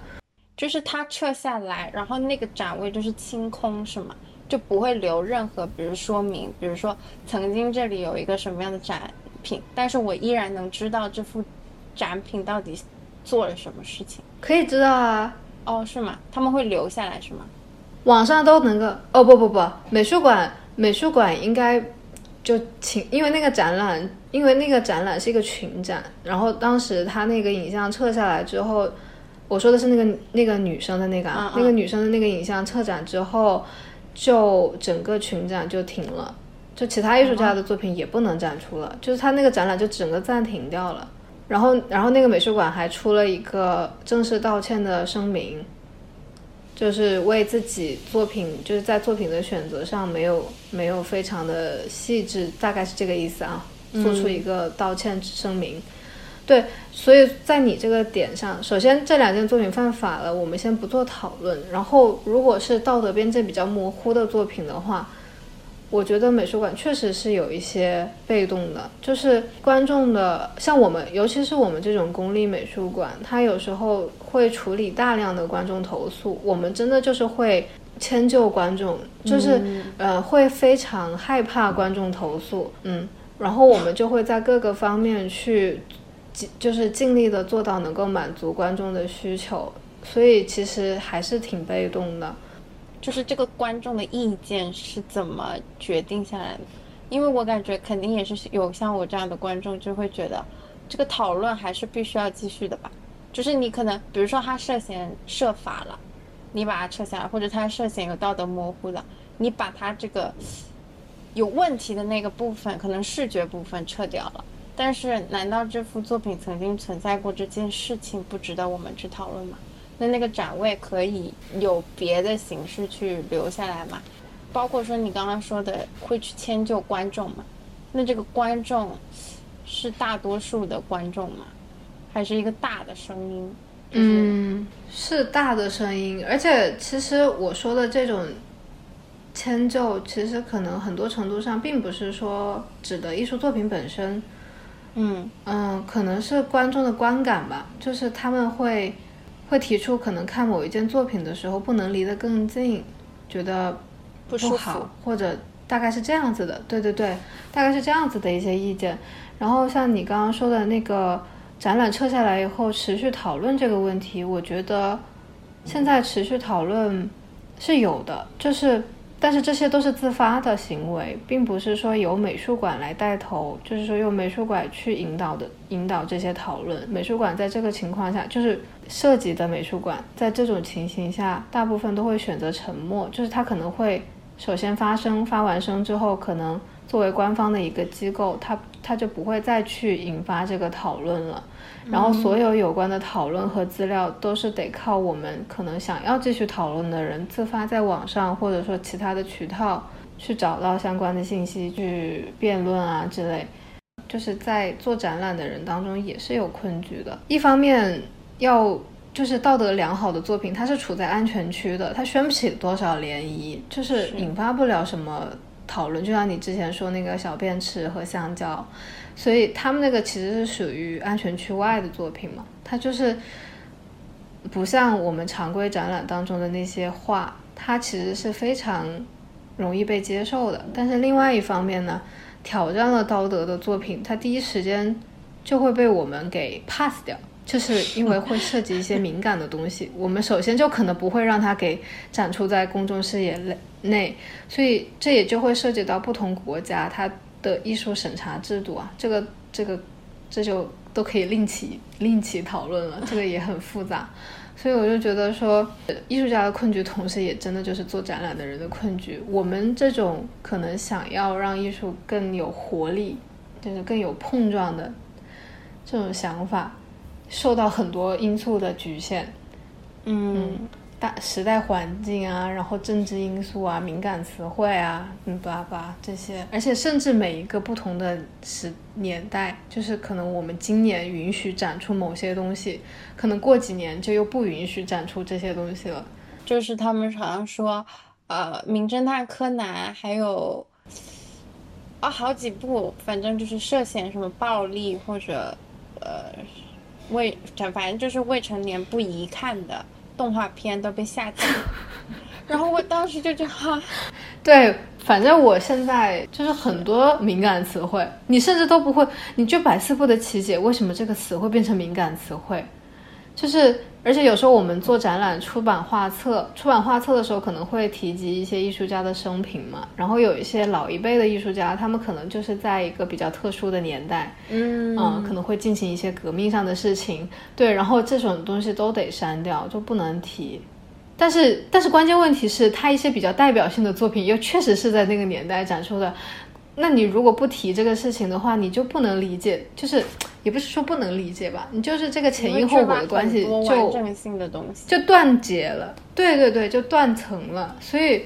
就是它撤下来，然后那个展位就是清空，是吗？就不会留任何，比如说明，比如说曾经这里有一个什么样的展品，但是我依然能知道这幅展品到底做了什么事情。可以知道啊，哦，是吗？他们会留下来是吗？网上都能够，哦不不不，美术馆美术馆应该就请，因为那个展览，因为那个展览是一个群展，然后当时他那个影像撤下来之后，我说的是那个那个女生的那个啊，那个女生的那个影像撤展之后。就整个群展就停了，就其他艺术家的作品也不能展出了，就是他那个展览就整个暂停掉了。然后，然后那个美术馆还出了一个正式道歉的声明，就是为自己作品就是在作品的选择上没有没有非常的细致，大概是这个意思啊，做出一个道歉声明。对，所以在你这个点上，首先这两件作品犯法了，我们先不做讨论。然后，如果是道德边界比较模糊的作品的话，我觉得美术馆确实是有一些被动的，就是观众的，像我们，尤其是我们这种公立美术馆，它有时候会处理大量的观众投诉，我们真的就是会迁就观众，就是呃，会非常害怕观众投诉，嗯，然后我们就会在各个方面去。就是尽力的做到能够满足观众的需求，所以其实还是挺被动的。就是这个观众的意见是怎么决定下来的？因为我感觉肯定也是有像我这样的观众，就会觉得这个讨论还是必须要继续的吧。就是你可能比如说他涉嫌涉法了，你把它撤下来，或者他涉嫌有道德模糊的，你把他这个有问题的那个部分，可能视觉部分撤掉了。但是，难道这幅作品曾经存在过这件事情不值得我们去讨论吗？那那个展位可以有别的形式去留下来吗？包括说你刚刚说的会去迁就观众吗？那这个观众是大多数的观众吗？还是一个大的声音？嗯，是大的声音。而且，其实我说的这种迁就，其实可能很多程度上并不是说指的艺术作品本身。嗯嗯，可能是观众的观感吧，就是他们会会提出可能看某一件作品的时候不能离得更近，觉得不舒服，或者大概是这样子的。对对对，大概是这样子的一些意见。然后像你刚刚说的那个展览撤下来以后持续讨论这个问题，我觉得现在持续讨论是有的，就是但是这些都是自发的行为，并不是说由美术馆来带头，就是说用美术馆去引导的引导这些讨论。美术馆在这个情况下，就是涉及的美术馆，在这种情形下，大部分都会选择沉默，就是他可能会首先发声，发完声之后，可能作为官方的一个机构，他他就不会再去引发这个讨论了。然后所有有关的讨论和资料都是得靠我们可能想要继续讨论的人自发在网上或者说其他的渠道去找到相关的信息去辩论啊之类。就是在做展览的人当中也是有困局的。一方面要就是道德良好的作品，它是处在安全区的，它掀不起多少涟漪，就是引发不了什么讨论。就像你之前说那个小便池和香蕉。所以他们那个其实是属于安全区外的作品嘛，它就是不像我们常规展览当中的那些画，它其实是非常容易被接受的。但是另外一方面呢，挑战了道德的作品，它第一时间就会被我们给 pass 掉，就是因为会涉及一些敏感的东西，我们首先就可能不会让它给展出在公众视野内内，所以这也就会涉及到不同国家它。的艺术审查制度啊，这个这个这就都可以另起另起讨论了，这个也很复杂，所以我就觉得说，艺术家的困局，同时也真的就是做展览的人的困局。我们这种可能想要让艺术更有活力，就是更有碰撞的这种想法，受到很多因素的局限。嗯。大时代环境啊，然后政治因素啊，敏感词汇啊，嗯，巴拉这些，而且甚至每一个不同的时年代，就是可能我们今年允许展出某些东西，可能过几年就又不允许展出这些东西了。就是他们好像说，呃，名侦探柯南还有啊好几部，反正就是涉嫌什么暴力或者呃未，反正就是未成年不宜看的。动画片都被下架，然后我当时就觉得，对，反正我现在就是很多敏感词汇，你甚至都不会，你就百思不得其解，为什么这个词会变成敏感词汇，就是。而且有时候我们做展览、出版画册，出版画册的时候可能会提及一些艺术家的生平嘛。然后有一些老一辈的艺术家，他们可能就是在一个比较特殊的年代，嗯，可能会进行一些革命上的事情，对。然后这种东西都得删掉，就不能提。但是，但是关键问题是他一些比较代表性的作品，又确实是在那个年代展出的。那你如果不提这个事情的话，你就不能理解，就是也不是说不能理解吧，你就是这个前因后果的关系就就断结了，对对对，就断层了。所以，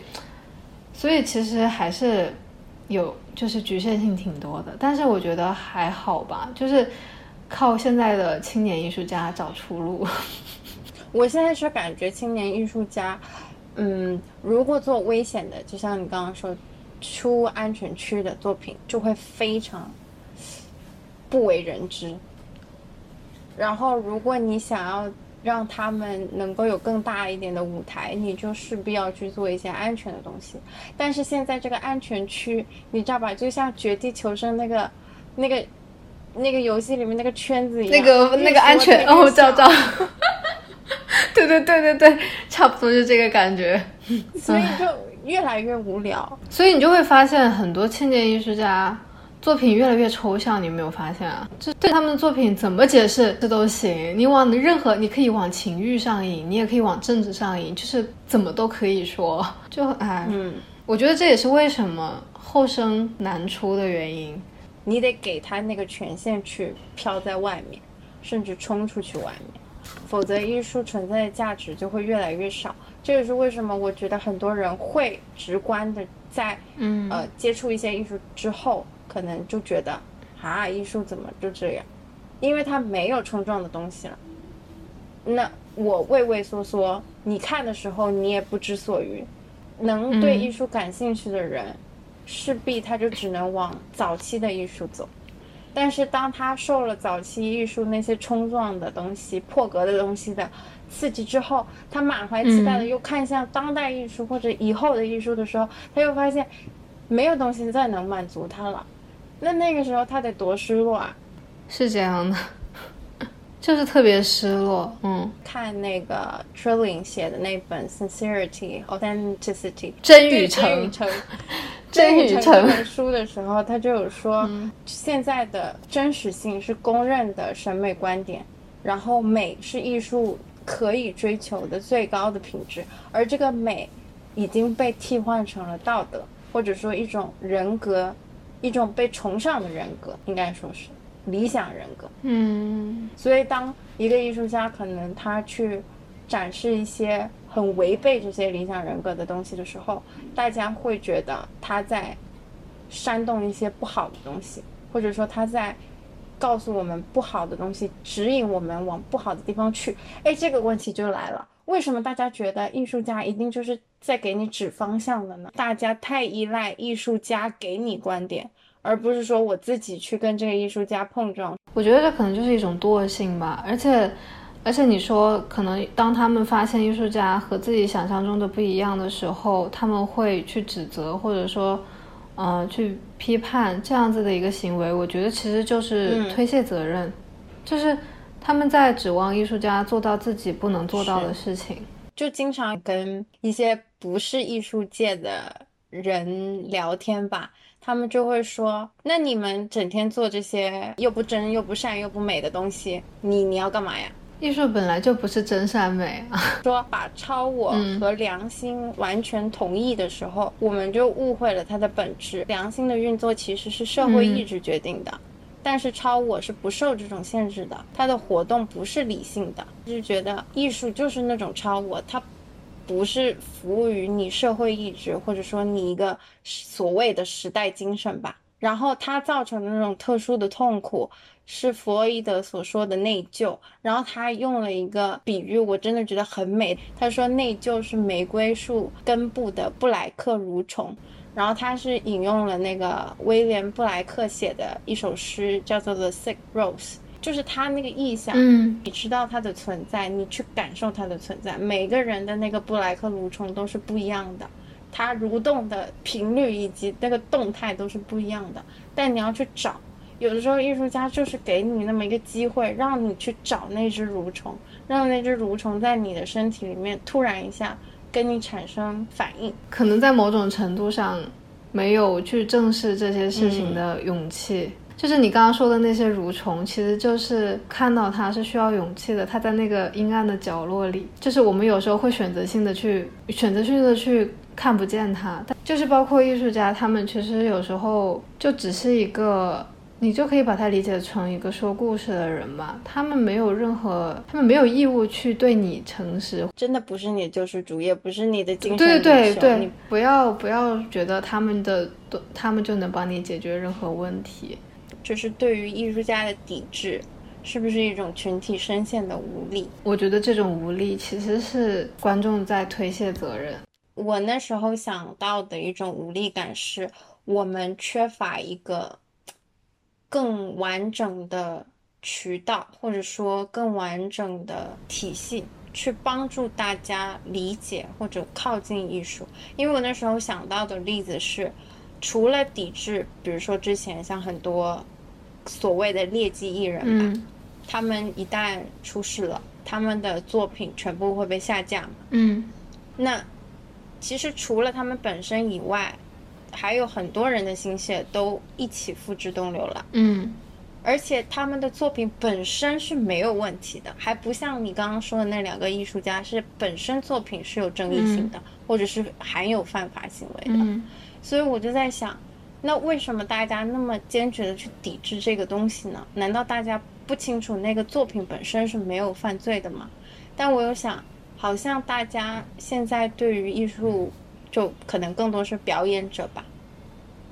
所以其实还是有就是局限性挺多的，但是我觉得还好吧，就是靠现在的青年艺术家找出路。我现在是感觉青年艺术家，嗯，如果做危险的，就像你刚刚说。出安全区的作品就会非常不为人知。然后，如果你想要让他们能够有更大一点的舞台，你就势必要去做一些安全的东西。但是现在这个安全区，你知道吧？就像《绝地求生》那个、那个、那个游戏里面那个圈子一样，那个那个安全哦，知道知道。对对对对对，差不多就这个感觉。所以就。越来越无聊，所以你就会发现很多青年艺术家作品越来越抽象。你有没有发现啊？就对他们的作品怎么解释这都行，你往任何你可以往情欲上引，你也可以往政治上引，就是怎么都可以说。就哎，嗯，我觉得这也是为什么后生难出的原因。你得给他那个权限去飘在外面，甚至冲出去外面，否则艺术存在的价值就会越来越少。这也是为什么我觉得很多人会直观的在，嗯呃接触一些艺术之后，可能就觉得啊艺术怎么就这样，因为它没有冲撞的东西了。那我畏畏缩缩，你看的时候你也不知所云。能对艺术感兴趣的人，势必他就只能往早期的艺术走。但是当他受了早期艺术那些冲撞的东西、破格的东西的。刺激之后，他满怀期待的又看向当代艺术或者以后的艺术的时候，他又发现没有东西再能满足他了。那那个时候他得多失落啊！是这样的，就是特别失落。嗯，看那个 Trilling 写的那本《Sincerity Authenticity》真与诚，真真与诚 这本书的时候，他就有说，现在的真实性是公认的审美观点，然后美是艺术可以追求的最高的品质，而这个美已经被替换成了道德，或者说一种人格，一种被崇尚的人格，应该说是理想人格。嗯所以，当一个艺术家可能他去展示一些很违背这些理想人格的东西的时候，大家会觉得他在煽动一些不好的东西，或者说他在告诉我们不好的东西，指引我们往不好的地方去。哎，这个问题就来了。为什么大家觉得艺术家一定就是在给你指方向的呢？大家太依赖艺术家给你观点，而不是说我自己去跟这个艺术家碰撞。我觉得这可能就是一种惰性吧，而且，而且你说，可能当他们发现艺术家和自己想象中的不一样的时候，他们会去指责，或者说，呃，去批判这样子的一个行为。我觉得其实就是嗯推卸责任，就是他们在指望艺术家做到自己不能做到的事情。就经常跟一些不是艺术界的人聊天吧，他们就会说：“那你们整天做这些又不真又不善又不美的东西，你你要干嘛呀艺术本来就不是真善美啊。”说把超我嗯和良心完全同意的时候，我们就误会了它的本质。良心的运作其实是社会意志决定的。但是超我是不受这种限制的，它的活动不是理性的，就是觉得艺术就是那种超我，它不是服务于你社会意志，或者说你一个所谓的时代精神吧。然后它造成的那种特殊的痛苦，是弗洛伊德所说的内疚。然后他用了一个比喻，我真的觉得很美。他说内疚是玫瑰树根部的布莱克蠕虫。然后他是引用了那个威廉布莱克写的一首诗，叫做《The Sick Rose》，就是他那个意象。嗯你知道它的存在，你去感受它的存在。每个人的那个布莱克蠕虫都是不一样的，它蠕动的频率以及那个动态都是不一样的。但你要去找，有的时候艺术家就是给你那么一个机会，让你去找那只蠕虫，让那只蠕虫在你的身体里面突然一下跟你产生反应。可能在某种程度上没有去正视这些事情的勇气。就是你刚刚说的那些蠕虫，其实就是看到它是需要勇气的。它在那个阴暗的角落里，就是我们有时候会选择性的去选择性的去看不见它。但就是包括艺术家，他们其实有时候就只是一个你就可以把它理解成一个说故事的人嘛。他们没有任何，他们没有义务去对你诚实，真的不是你的救世主，也不是你的精神对对对你，不要不要觉得他们的他们就能帮你解决任何问题。就是对于艺术家的抵制，是不是一种群体深陷的无力？我觉得这种无力其实是观众在推卸责任。我那时候想到的一种无力感是，我们缺乏一个更完整的渠道，或者说更完整的体系，去帮助大家理解或者靠近艺术。因为我那时候想到的例子是，除了抵制，比如说之前像很多所谓的劣迹艺人吧，嗯他们一旦出事了，他们的作品全部会被下架嘛。嗯那其实除了他们本身以外，还有很多人的心血都一起付之东流了。嗯而且他们的作品本身是没有问题的，还不像你刚刚说的那两个艺术家是本身作品是有争议性的，或者是含有犯法行为的。嗯所以我就在想，那为什么大家那么坚决的去抵制这个东西呢？难道大家不清楚那个作品本身是没有犯罪的吗？但我又想，好像大家现在对于艺术，就可能更多是表演者吧，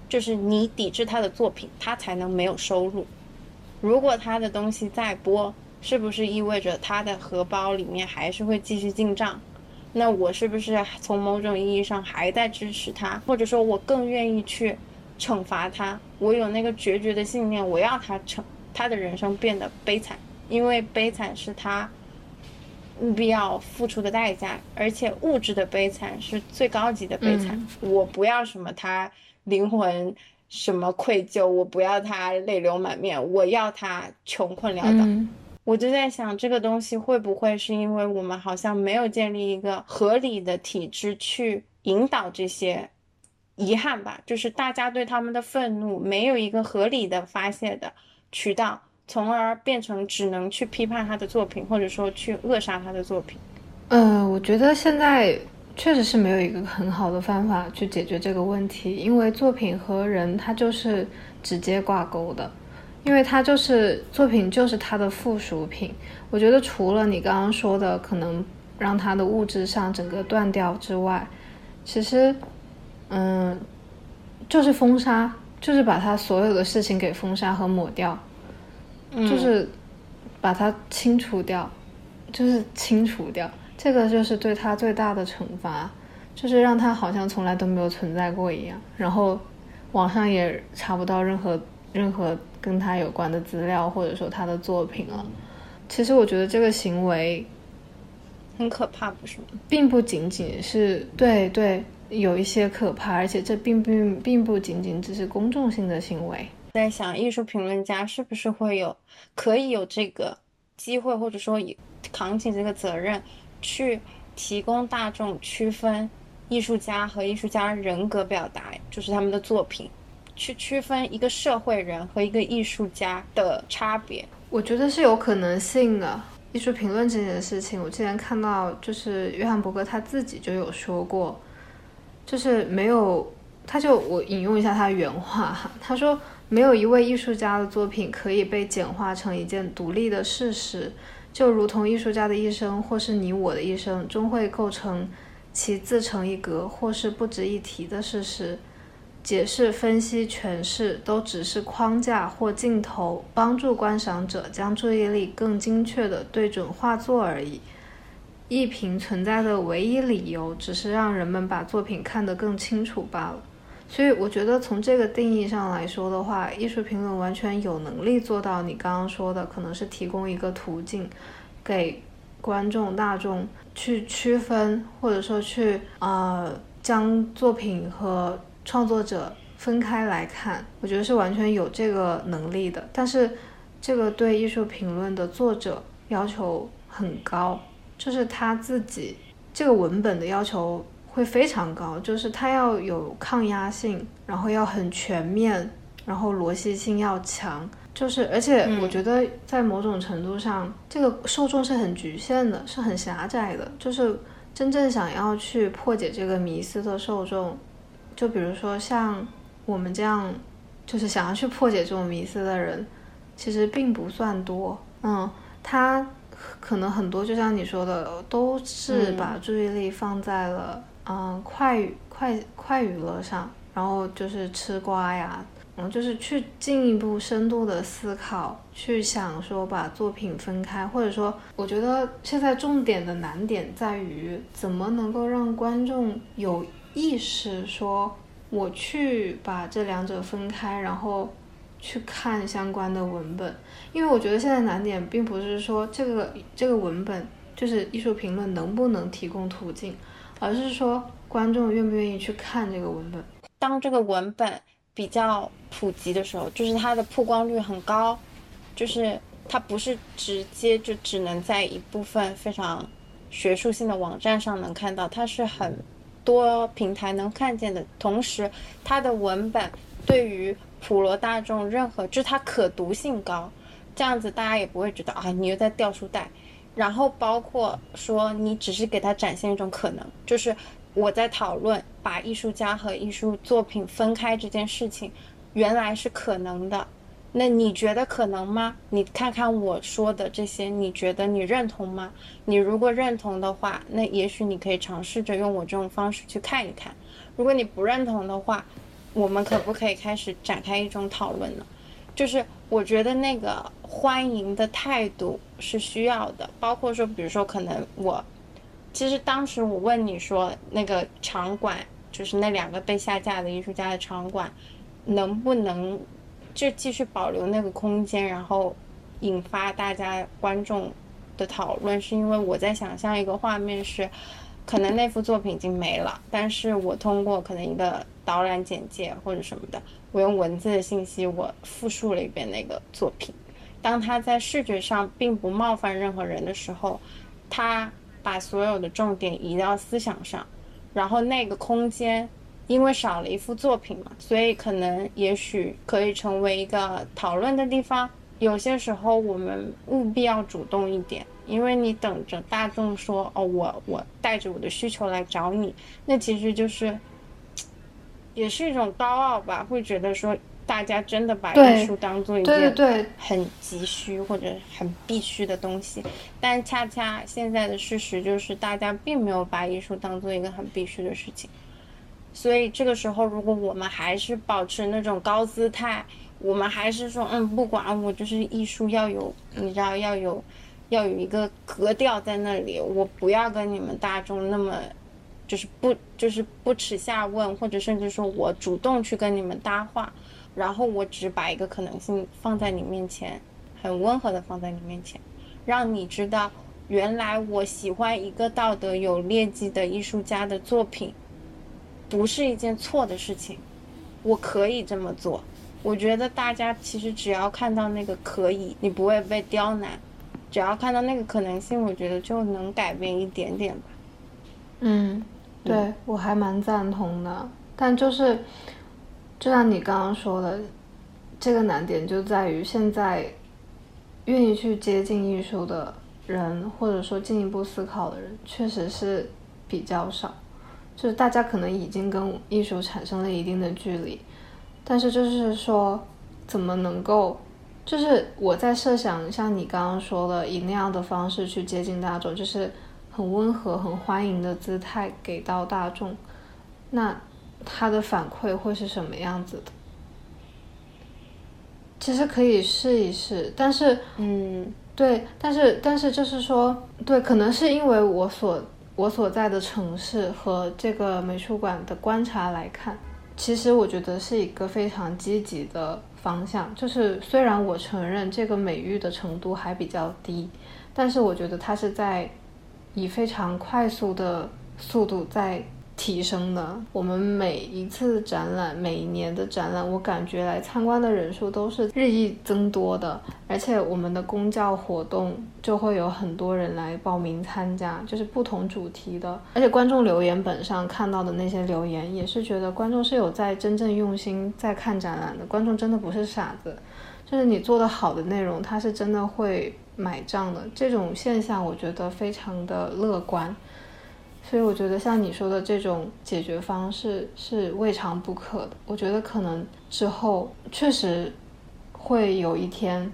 就是你抵制他的作品，他才能没有收入。如果他的东西再播，是不是意味着他的荷包里面还是会继续进账？那我是不是从某种意义上还在支持他，或者说我更愿意去惩罚他？我有那个决绝的信念，我要他惩他的人生变得悲惨，因为悲惨是他务必要付出的代价，而且物质的悲惨是最高级的悲惨。我不要什么他灵魂什么愧疚，我不要他泪流满面，我要他穷困潦倒。嗯我就在想，这个东西会不会是因为我们好像没有建立一个合理的体制去引导这些遗憾吧？就是大家对他们的愤怒没有一个合理的发泄的渠道，从而变成只能去批判他的作品，或者说去扼杀他的作品。嗯，我觉得现在确实是没有一个很好的方法去解决这个问题，因为作品和人他就是直接挂钩的。因为它就是作品，就是它的附属品。我觉得除了你刚刚说的可能让它的物质上整个断掉之外，其实，嗯，就是封杀，就是把它所有的事情给封杀和抹掉，就是把它清除掉，就是清除掉。这个就是对他最大的惩罚，就是让他好像从来都没有存在过一样。然后网上也查不到任何任何。跟他有关的资料，或者说他的作品了。其实我觉得这个行为很可怕，不是吗？并不仅仅是对对，有一些可怕，而且这并并并不仅仅只是公众性的行为。在想，艺术评论家是不是会有可以有这个机会，或者说扛起这个责任，去提供大众区分艺术家和艺术家人格表达，就是他们的作品。去区分一个社会人和一个艺术家的差别，我觉得是有可能性的。艺术评论这件事情，我之前看到，就是约翰伯格他自己就有说过，就是没有，他就我引用一下他原话哈，他说没有一位艺术家的作品可以被简化成一件独立的事实，就如同艺术家的一生或是你我的一生，终会构成其自成一格或是不值一提的事实。解释、分析、诠释都只是框架或镜头，帮助观赏者将注意力更精确地对准画作而已。艺评存在的唯一理由，只是让人们把作品看得更清楚罢了。所以，我觉得从这个定义上来说的话，艺术评论完全有能力做到你刚刚说的，可能是提供一个途径，给观众大众去区分，或者说去呃将作品和。创作者分开来看，我觉得是完全有这个能力的。但是，这个对艺术评论的作者要求很高，就是他自己这个文本的要求会非常高，就是它要有抗压性，然后要很全面，然后逻辑性要强。就是，而且我觉得在某种程度上，这个受众是很局限的，是很狭窄的。就是真正想要去破解这个迷思的受众。就比如说像我们这样，就是想要去破解这种迷思的人，其实并不算多。嗯，他可能很多，就像你说的，都是把注意力放在了嗯快快快娱乐上，然后就是吃瓜呀，然后就是去进一步深度的思考，去想说把作品分开，或者说，我觉得现在重点的难点在于怎么能够让观众有。意识说，我去把这两者分开，然后去看相关的文本，因为我觉得现在难点并不是说这个这个文本就是艺术评论能不能提供途径，而是说观众愿不愿意去看这个文本。当这个文本比较普及的时候，就是它的曝光率很高，就是它不是直接就只能在一部分非常学术性的网站上能看到，它是很。多平台能看见的同时，它的文本对于普罗大众任何就是它可读性高，这样子大家也不会觉得啊你又在掉书袋。然后包括说你只是给他展现一种可能，就是我在讨论把艺术家和艺术作品分开这件事情，原来是可能的。那你觉得可能吗？你看看我说的这些，你觉得你认同吗？你如果认同的话，那也许你可以尝试着用我这种方式去看一看。如果你不认同的话，我们可不可以开始展开一种讨论呢？就是我觉得那个欢迎的态度是需要的，包括说，比如说可能我，其实当时我问你说那个场馆，就是那两个被下架的艺术家的场馆，能不能？就继续保留那个空间，然后引发大家观众的讨论，是因为我在想象一个画面是，可能那幅作品已经没了，但是我通过可能一个导览简介或者什么的，我用文字的信息我复述了一遍那个作品，当他在视觉上并不冒犯任何人的时候，他把所有的重点移到思想上，然后那个空间因为少了一幅作品嘛，所以可能也许可以成为一个讨论的地方。有些时候我们务必要主动一点，因为你等着大众说哦，我我带着我的需求来找你，那其实就是也是一种高傲吧，会觉得说大家真的把艺术当做一件很急需或者很必须的东西，但恰恰现在的事实就是大家并没有把艺术当做一个很必须的事情，所以这个时候如果我们还是保持那种高姿态。我们还是说，嗯，不管我就是艺术要有，你知道要有，要有一个格调在那里。我不要跟你们大众那么，就是不就是不耻下问，或者甚至说我主动去跟你们搭话，然后我只把一个可能性放在你面前，很温和的放在你面前，让你知道，原来我喜欢一个道德有劣迹的艺术家的作品，不是一件错的事情，我可以这么做。我觉得大家其实只要看到那个可以，你不会被刁难；只要看到那个可能性，我觉得就能改变一点点吧。嗯，对我还蛮赞同的。但就是，就像你刚刚说的，这个难点就在于现在愿意去接近艺术的人，或者说进一步思考的人，确实是比较少。就是大家可能已经跟艺术产生了一定的距离。但是就是说，怎么能够，就是我在设想，像你刚刚说的，以那样的方式去接近大众，就是很温和、很欢迎的姿态给到大众，那他的反馈会是什么样子的？其实可以试一试，但是，嗯，对，但是但是就是说，对，可能是因为我所我所在的城市和这个美术馆的观察来看。其实我觉得是一个非常积极的方向，就是虽然我承认这个美誉的程度还比较低，但是我觉得它是在以非常快速的速度在。提升的，我们每一次展览，每一年的展览，我感觉来参观的人数都是日益增多的，而且我们的公教活动就会有很多人来报名参加，就是不同主题的，而且观众留言本上看到的那些留言，也是觉得观众是有在真正用心在看展览的，观众真的不是傻子，就是你做的好的内容，他是真的会买账的，这种现象我觉得非常的乐观。所以我觉得像你说的这种解决方式是未尝不可的。我觉得可能之后确实会有一天，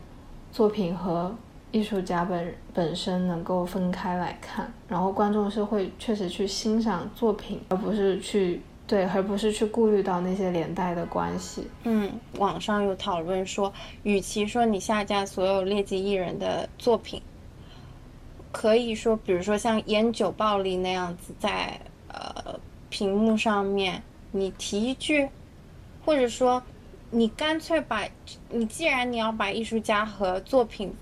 作品和艺术家本本身能够分开来看，然后观众是会确实去欣赏作品，而不是去对，而不是去顾虑到那些连带的关系。嗯，网上有讨论说，与其说你下架所有劣迹艺人的作品。可以说，比如说像烟酒暴力那样子，在呃屏幕上面你提一句，或者说你干脆把，你既然你要把艺术家和作品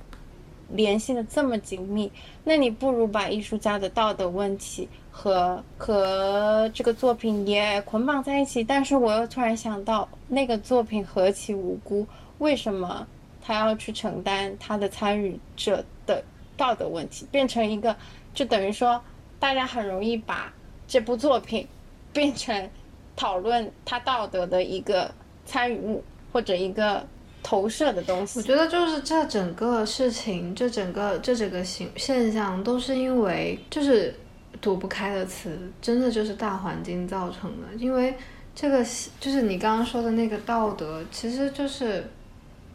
联系的这么紧密，那你不如把艺术家的道德问题和和这个作品也捆绑在一起。但是我又突然想到，那个作品何其无辜，为什么他要去承担他的参与者的？道德问题变成一个，就等于说，大家很容易把这部作品 变成讨论他道德的一个参与物或者一个投射的东西。我觉得就是这整个事情，这整个这整个形现象都是因为就是躲不开的词，真的就是大环境造成的。因为这个就是你刚刚说的那个道德，其实就是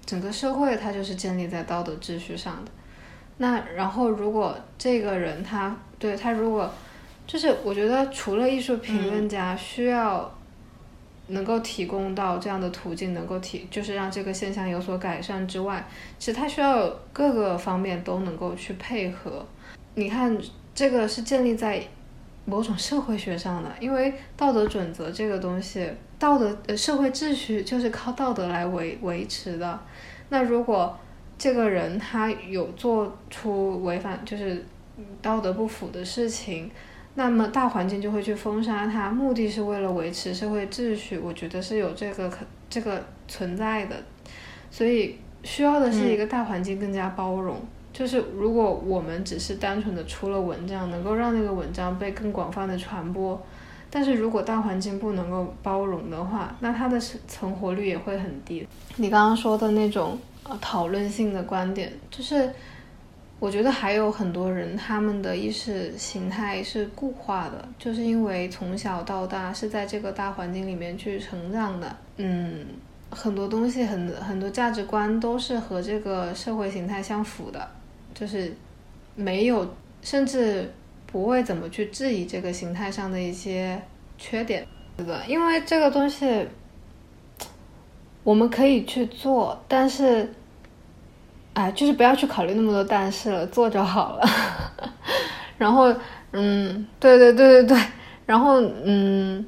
整个社会它就是建立在道德秩序上的。那然后，如果这个人他对他如果就是我觉得，除了艺术评论家需要能够提供到这样的途径，能够提就是让这个现象有所改善之外，其实他需要各个方面都能够去配合。你看，这个是建立在某种社会学上的，因为道德准则这个东西，道德呃社会秩序就是靠道德来维维持的。那如果这个人他有做出违反就是道德不符的事情，那么大环境就会去封杀他，目的是为了维持社会秩序。我觉得是有这个可这个存在的，所以需要的是一个大环境更加包容。就是如果我们只是单纯的出了文章，能够让那个文章被更广泛的传播，但是如果大环境不能够包容的话，那它的存活率也会很低。你刚刚说的那种呃讨论性的观点，就是我觉得还有很多人他们的意识形态是固化的，就是因为从小到大是在这个大环境里面去成长的，嗯，很多东西很很多价值观都是和这个社会形态相符的。就是没有，甚至不会怎么去质疑这个形态上的一些缺点，对的，因为这个东西我们可以去做，但是，哎，就是不要去考虑那么多但是了，做就好了。然后，嗯，对对对对对，然后，嗯，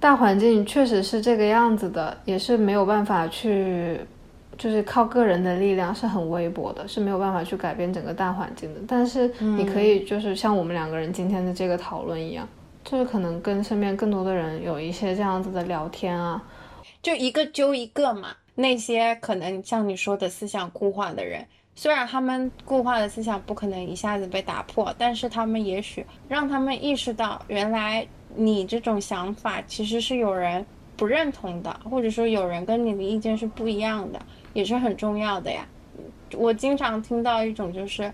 大环境确实是这个样子的，也是没有办法去。就是靠个人的力量是很微薄的，是没有办法去改变整个大环境的。但是你可以就是像我们两个人今天的这个讨论一样，就是可能跟身边更多的人有一些这样子的聊天啊，就一个揪一个嘛。那些可能像你说的思想固化的人，虽然他们固化的思想不可能一下子被打破，但是他们也许让他们意识到，原来你这种想法其实是有人不认同的，或者说有人跟你的意见是不一样的。也是很重要的呀，我经常听到一种就是，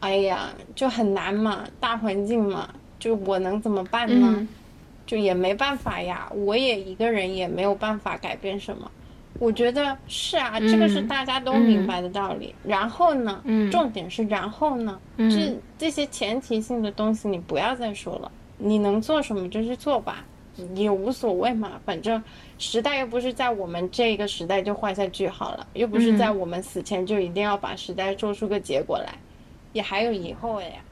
哎呀，就很难嘛，大环境嘛，就我能怎么办呢？就也没办法呀，我也一个人也没有办法改变什么。我觉得是啊，这个是大家都明白的道理。然后呢，重点是然后呢，这这些前提性的东西你不要再说了，你能做什么就去做吧。也无所谓嘛，反正时代又不是在我们这个时代就画下句号了，又不是在我们死前就一定要把时代做出个结果来，也还有以后的呀。